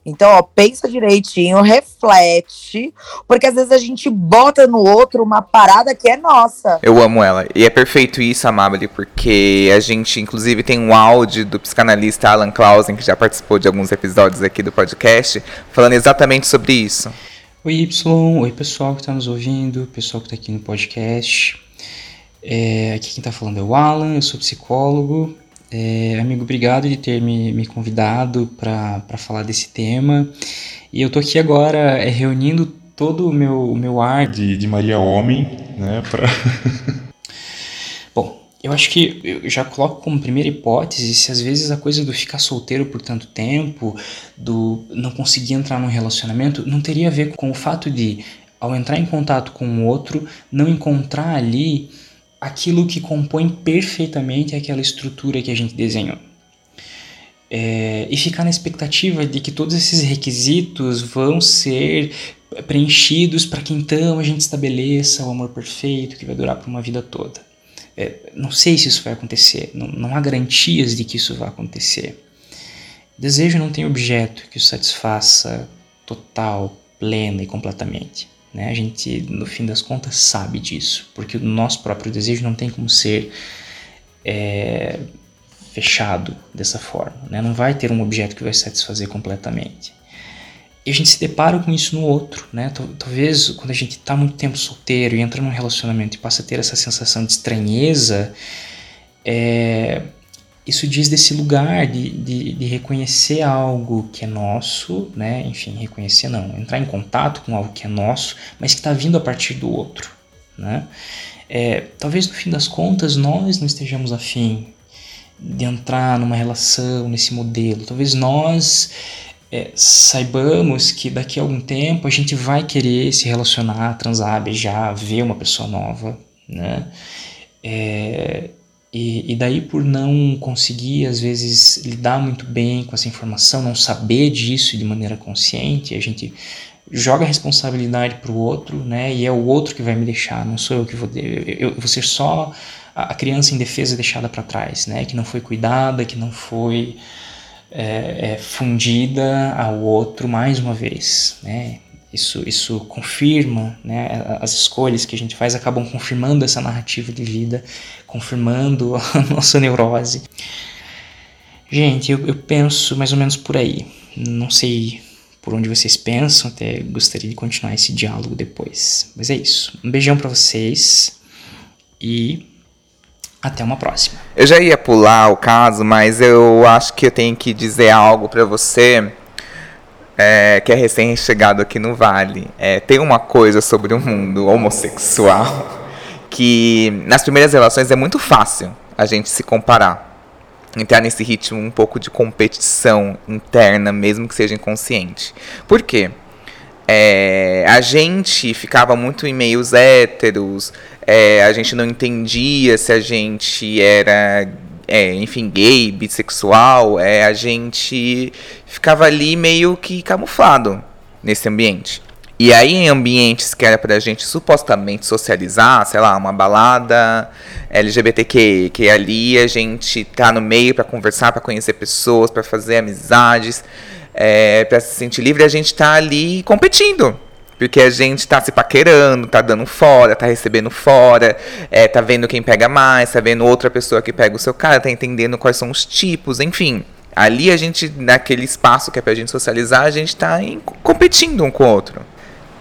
Então, ó, pensa direitinho, reflete, porque às vezes a gente bota no outro uma parada que é nossa. Eu amo ela. E é perfeito isso, Amabile, porque a gente, inclusive, tem um áudio do psicanalista Alan Clausen, que já participou de alguns episódios aqui do podcast, falando exatamente sobre isso. Oi, Y. Oi, pessoal que está nos ouvindo, pessoal que está aqui no podcast. É, aqui quem está falando é o Alan, eu sou psicólogo. É, amigo, obrigado de ter me, me convidado para falar desse tema. E eu tô aqui agora é, reunindo todo o meu, o meu ar de, de Maria Homem, né? Pra... Bom, eu acho que eu já coloco como primeira hipótese se às vezes a coisa do ficar solteiro por tanto tempo, do não conseguir entrar num relacionamento, não teria a ver com o fato de, ao entrar em contato com o outro, não encontrar ali aquilo que compõe perfeitamente aquela estrutura que a gente desenhou. é, e ficar na expectativa de que todos esses requisitos vão ser preenchidos para que então a gente estabeleça o amor perfeito que vai durar por uma vida toda. É, não sei se isso vai acontecer, não, não há garantias de que isso vai acontecer. Desejo não tem objeto que o satisfaça total, plena e completamente. Né? A gente, no fim das contas, sabe disso, porque o nosso próprio desejo não tem como ser é, fechado dessa forma. Né? Não vai ter um objeto que vai satisfazer completamente. E a gente se depara com isso no outro, né? Talvez quando a gente está muito tempo solteiro e entra num relacionamento e passa a ter essa sensação de estranheza, é, isso diz desse lugar de, de, de, reconhecer algo que é nosso, né? Enfim, reconhecer não, entrar em contato com algo que é nosso, mas que está vindo a partir do outro, né? É, talvez no fim das contas nós não estejamos afim de entrar numa relação nesse modelo. Talvez nós é, saibamos que daqui a algum tempo a gente vai querer se relacionar, transar, beijar, ver uma pessoa nova, né? É, e, e daí, por não conseguir, às vezes, lidar muito bem com essa informação, não saber disso de maneira consciente, a gente joga a responsabilidade para o outro, né? E é o outro que vai me deixar, não sou eu que vou. Eu, eu vou ser só a criança indefesa deixada para trás, né? Que não foi cuidada, que não foi é, é, fundida ao outro mais uma vez, né? Isso, isso confirma, né, as escolhas que a gente faz acabam confirmando essa narrativa de vida, confirmando a nossa neurose. Gente, eu, eu penso mais ou menos por aí. Não sei por onde vocês pensam, até gostaria de continuar esse diálogo depois. Mas é isso. Um beijão para vocês e até uma próxima. Eu já ia pular o caso, mas eu acho que eu tenho que dizer algo para você é, que é recém-chegado aqui no Vale. É, tem uma coisa sobre o mundo homossexual que nas primeiras relações é muito fácil a gente se comparar. Entrar nesse ritmo um pouco de competição interna, mesmo que seja inconsciente. Por quê? É, a gente ficava muito em meios héteros, é, a gente não entendia se a gente era é, enfim, gay, bissexual, é, a gente ficava ali meio que camuflado nesse ambiente. E aí, em ambientes que era pra gente supostamente socializar, sei lá, uma balada LGBTQ, que ali a gente tá no meio para conversar, para conhecer pessoas, para fazer amizades, é, para se sentir livre, a gente tá ali competindo. Porque a gente tá se paquerando, tá dando fora, tá recebendo fora, é, tá vendo quem pega mais, tá vendo outra pessoa que pega o seu cara, tá entendendo quais são os tipos, enfim. Ali a gente, naquele espaço que é pra gente socializar, a gente tá em, competindo um com o outro.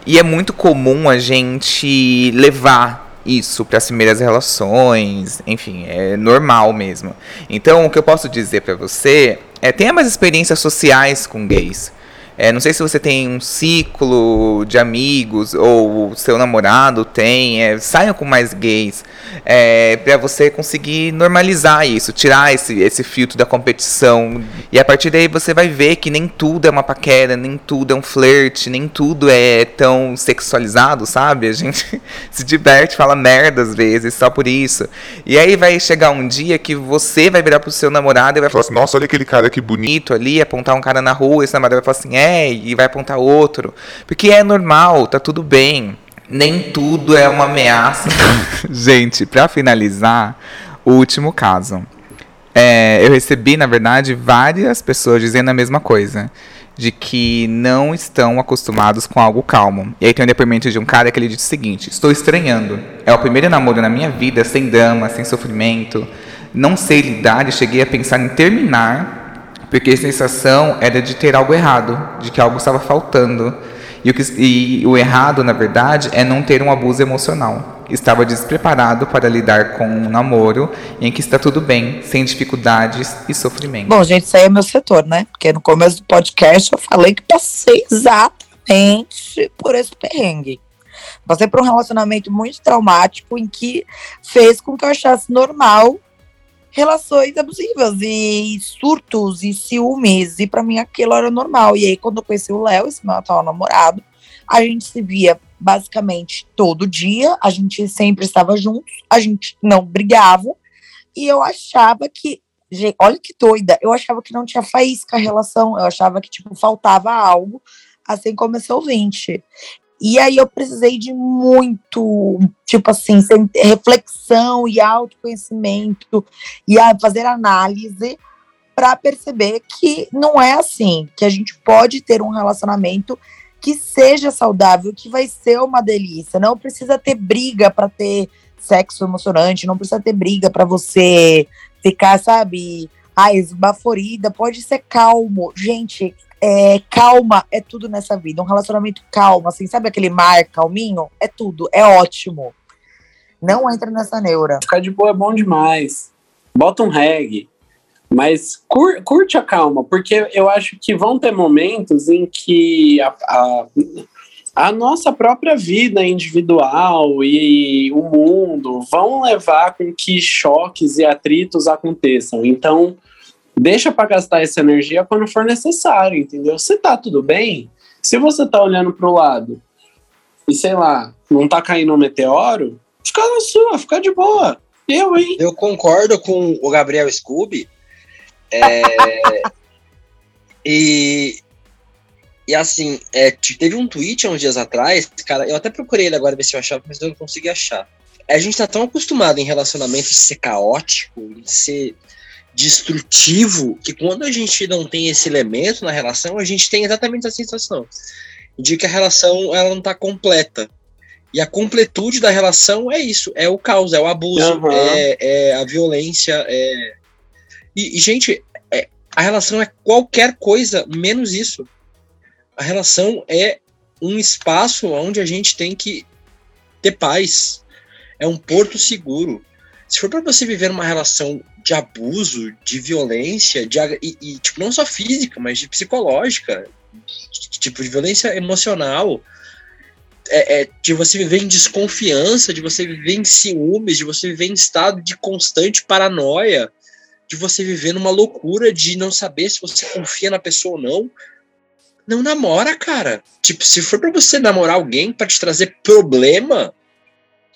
E é muito comum a gente levar isso para as primeiras relações, enfim, é normal mesmo. Então, o que eu posso dizer para você é tenha mais experiências sociais com gays. É, não sei se você tem um ciclo de amigos ou seu namorado tem. É, com mais gays. É, para você conseguir normalizar isso, tirar esse, esse filtro da competição. E a partir daí você vai ver que nem tudo é uma paquera, nem tudo é um flerte, nem tudo é tão sexualizado, sabe? A gente se diverte, fala merda às vezes, só por isso. E aí vai chegar um dia que você vai virar pro seu namorado e vai falar assim: Nossa, olha aquele cara que bonito ali, apontar um cara na rua, esse namorado vai falar assim: É, e vai apontar outro. Porque é normal, tá tudo bem. Nem tudo é uma ameaça. Gente, para finalizar, o último caso. É, eu recebi, na verdade, várias pessoas dizendo a mesma coisa. De que não estão acostumados com algo calmo. E aí tem um depoimento de um cara que ele diz o seguinte: Estou estranhando. É o primeiro namoro na minha vida sem drama, sem sofrimento. Não sei lidar e cheguei a pensar em terminar porque a sensação era de ter algo errado, de que algo estava faltando. E o, que, e o errado, na verdade, é não ter um abuso emocional. Estava despreparado para lidar com um namoro em que está tudo bem, sem dificuldades e sofrimento. Bom, gente, isso aí é meu setor, né? Porque no começo do podcast eu falei que passei exatamente por esse perrengue. Passei por um relacionamento muito traumático em que fez com que eu achasse normal relações abusivas e surtos e ciúmes. E para mim aquilo era normal. E aí, quando eu conheci o Léo, esse meu atual namorado, a gente se via basicamente todo dia, a gente sempre estava juntos, a gente não brigava. E eu achava que gente, olha que doida. Eu achava que não tinha faísca a relação. Eu achava que, tipo, faltava algo. Assim começou o 20. E aí eu precisei de muito, tipo assim, reflexão e autoconhecimento e fazer análise para perceber que não é assim, que a gente pode ter um relacionamento que seja saudável, que vai ser uma delícia. Não precisa ter briga para ter sexo emocionante, não precisa ter briga para você ficar, sabe, ai, esbaforida, pode ser calmo. Gente, é, calma é tudo nessa vida. Um relacionamento calmo, assim, sabe aquele mar calminho? É tudo, é ótimo. Não entra nessa neura. Ficar de boa é bom demais. Bota um reggae. Mas cur- curte a calma, porque eu acho que vão ter momentos em que a, a, a nossa própria vida individual e o mundo vão levar com que choques e atritos aconteçam. Então, deixa para gastar essa energia quando for necessário, entendeu? Se tá tudo bem, se você tá olhando pro lado e sei lá, não tá caindo um meteoro, fica na sua, fica de boa. Eu, hein? Eu concordo com o Gabriel Scooby. É, e, e assim, é, teve um tweet há uns dias atrás, cara, eu até procurei ele agora ver se eu achava, mas eu não consegui achar. A gente tá tão acostumado em relacionamento ser caótico, em ser destrutivo, que quando a gente não tem esse elemento na relação, a gente tem exatamente essa sensação de que a relação ela não tá completa. E a completude da relação é isso, é o caos, é o abuso, Aham. é, é a violência, é... E, e, gente, é- a relação é qualquer coisa menos isso. A relação é um espaço onde a gente tem que ter paz. É um porto seguro. Se for para você viver uma relação de abuso, de violência, de, e, e, tipo, não só física, mas de psicológica, de- tipo, de violência emocional, é, é, de você viver em desconfiança, de você viver em ciúmes, de você viver em estado de constante paranoia, de você viver numa loucura de não saber se você confia na pessoa ou não. Não namora, cara. Tipo, se for pra você namorar alguém pra te trazer problema,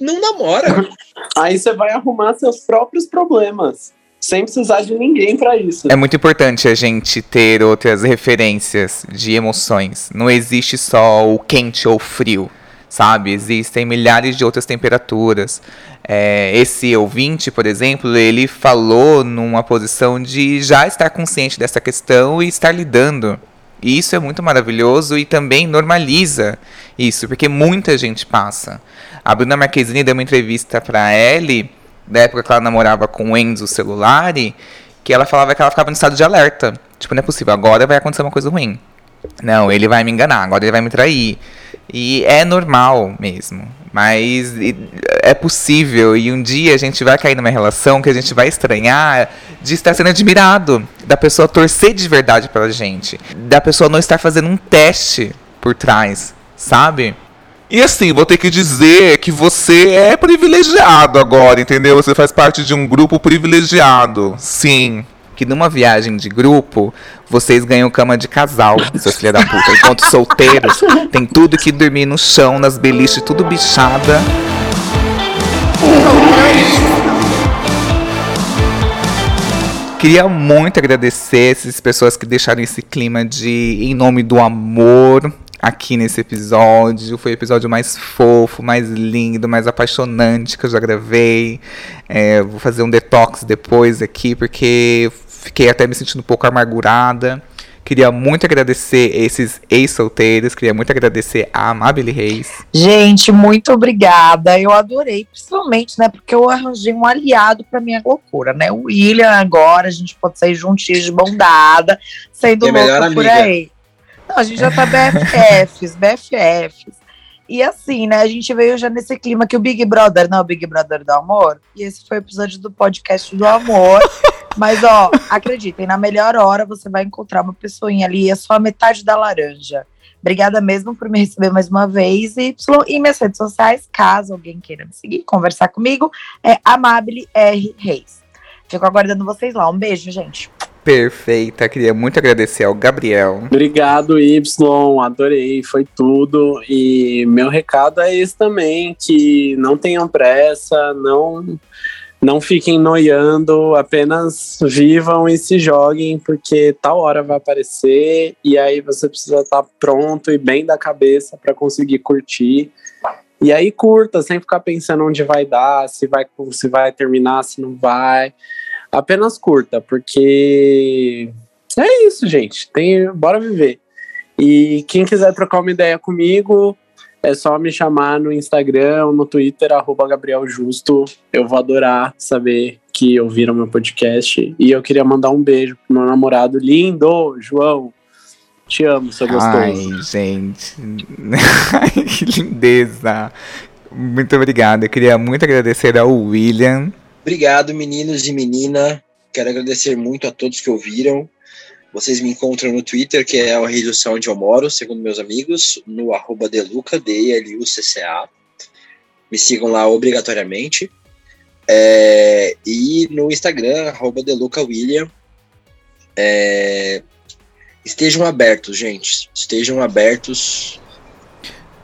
não namora. Aí você vai arrumar seus próprios problemas, sem precisar de ninguém pra isso. É muito importante a gente ter outras referências de emoções. Não existe só o quente ou o frio, sabe? Existem milhares de outras temperaturas. É, esse ouvinte, por exemplo, ele falou numa posição de já estar consciente dessa questão e estar lidando. E isso é muito maravilhoso e também normaliza isso, porque muita gente passa. A Bruna Marquezine deu uma entrevista pra Ellie, da época que ela namorava com o Enzo Celulari, que ela falava que ela ficava no estado de alerta. Tipo, não é possível, agora vai acontecer uma coisa ruim. Não, ele vai me enganar, agora ele vai me trair. E é normal mesmo. Mas é possível e um dia a gente vai cair numa relação que a gente vai estranhar de estar sendo admirado, da pessoa torcer de verdade pela gente, da pessoa não estar fazendo um teste por trás, sabe? E assim, vou ter que dizer que você é privilegiado agora, entendeu? Você faz parte de um grupo privilegiado. Sim. que numa viagem de grupo, vocês ganham cama de casal, seus filha da puta. Enquanto solteiros, tem tudo que dormir no chão, nas beliches, tudo bichada. Queria muito agradecer essas pessoas que deixaram esse clima de em nome do amor aqui nesse episódio. Foi o episódio mais fofo, mais lindo, mais apaixonante que eu já gravei. É, vou fazer um detox depois aqui, porque fiquei até me sentindo um pouco amargurada. Queria muito agradecer esses ex-solteiros, queria muito agradecer a Amabile Reis. Gente, muito obrigada. Eu adorei, principalmente, né? Porque eu arranjei um aliado pra minha loucura, né? O William agora, a gente pode sair juntinhos de mão dada, sendo melhor louco por aí. Não, a gente já tá BFFs, BFFs. E assim, né? A gente veio já nesse clima que o Big Brother, não é o Big Brother do amor. E esse foi o episódio do podcast do amor. Mas, ó, acreditem, na melhor hora você vai encontrar uma pessoinha ali, é só a metade da laranja. Obrigada mesmo por me receber mais uma vez. E em minhas redes sociais, caso alguém queira me seguir, conversar comigo, é Amabile R Reis. Fico aguardando vocês lá. Um beijo, gente. Perfeita, queria muito agradecer ao Gabriel. Obrigado, Y. Adorei, foi tudo. E meu recado é esse também: que não tenham pressa, não não fiquem noiando, apenas vivam e se joguem, porque tal hora vai aparecer e aí você precisa estar pronto e bem da cabeça para conseguir curtir. E aí curta, sem ficar pensando onde vai dar, se vai, se vai terminar, se não vai. Apenas curta, porque é isso, gente. Tem, bora viver. E quem quiser trocar uma ideia comigo, é só me chamar no Instagram no Twitter, arroba Gabriel Justo. Eu vou adorar saber que ouviram meu podcast. E eu queria mandar um beijo pro meu namorado lindo, João. Te amo, seu gostoso. Ai, gente. que lindeza. Muito obrigado. Eu queria muito agradecer ao William. Obrigado, meninos e menina. Quero agradecer muito a todos que ouviram. Vocês me encontram no Twitter, que é rede social onde eu moro, segundo meus amigos, no arroba Deluca, D-E-L-U-C-C-A. Me sigam lá obrigatoriamente. É, e no Instagram, arroba DelucaWilliam. É, estejam abertos, gente. Estejam abertos.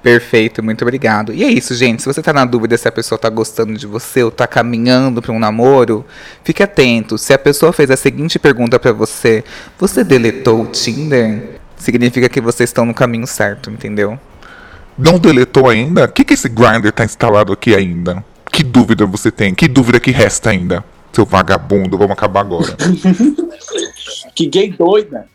Perfeito, muito obrigado. E é isso, gente. Se você tá na dúvida se a pessoa tá gostando de você ou tá caminhando para um namoro, fique atento. Se a pessoa fez a seguinte pergunta para você: Você deletou o Tinder? Significa que vocês estão no caminho certo, entendeu? Não deletou ainda? O que, que esse grinder tá instalado aqui ainda? Que dúvida você tem? Que dúvida que resta ainda? Seu vagabundo, vamos acabar agora. que gay doida.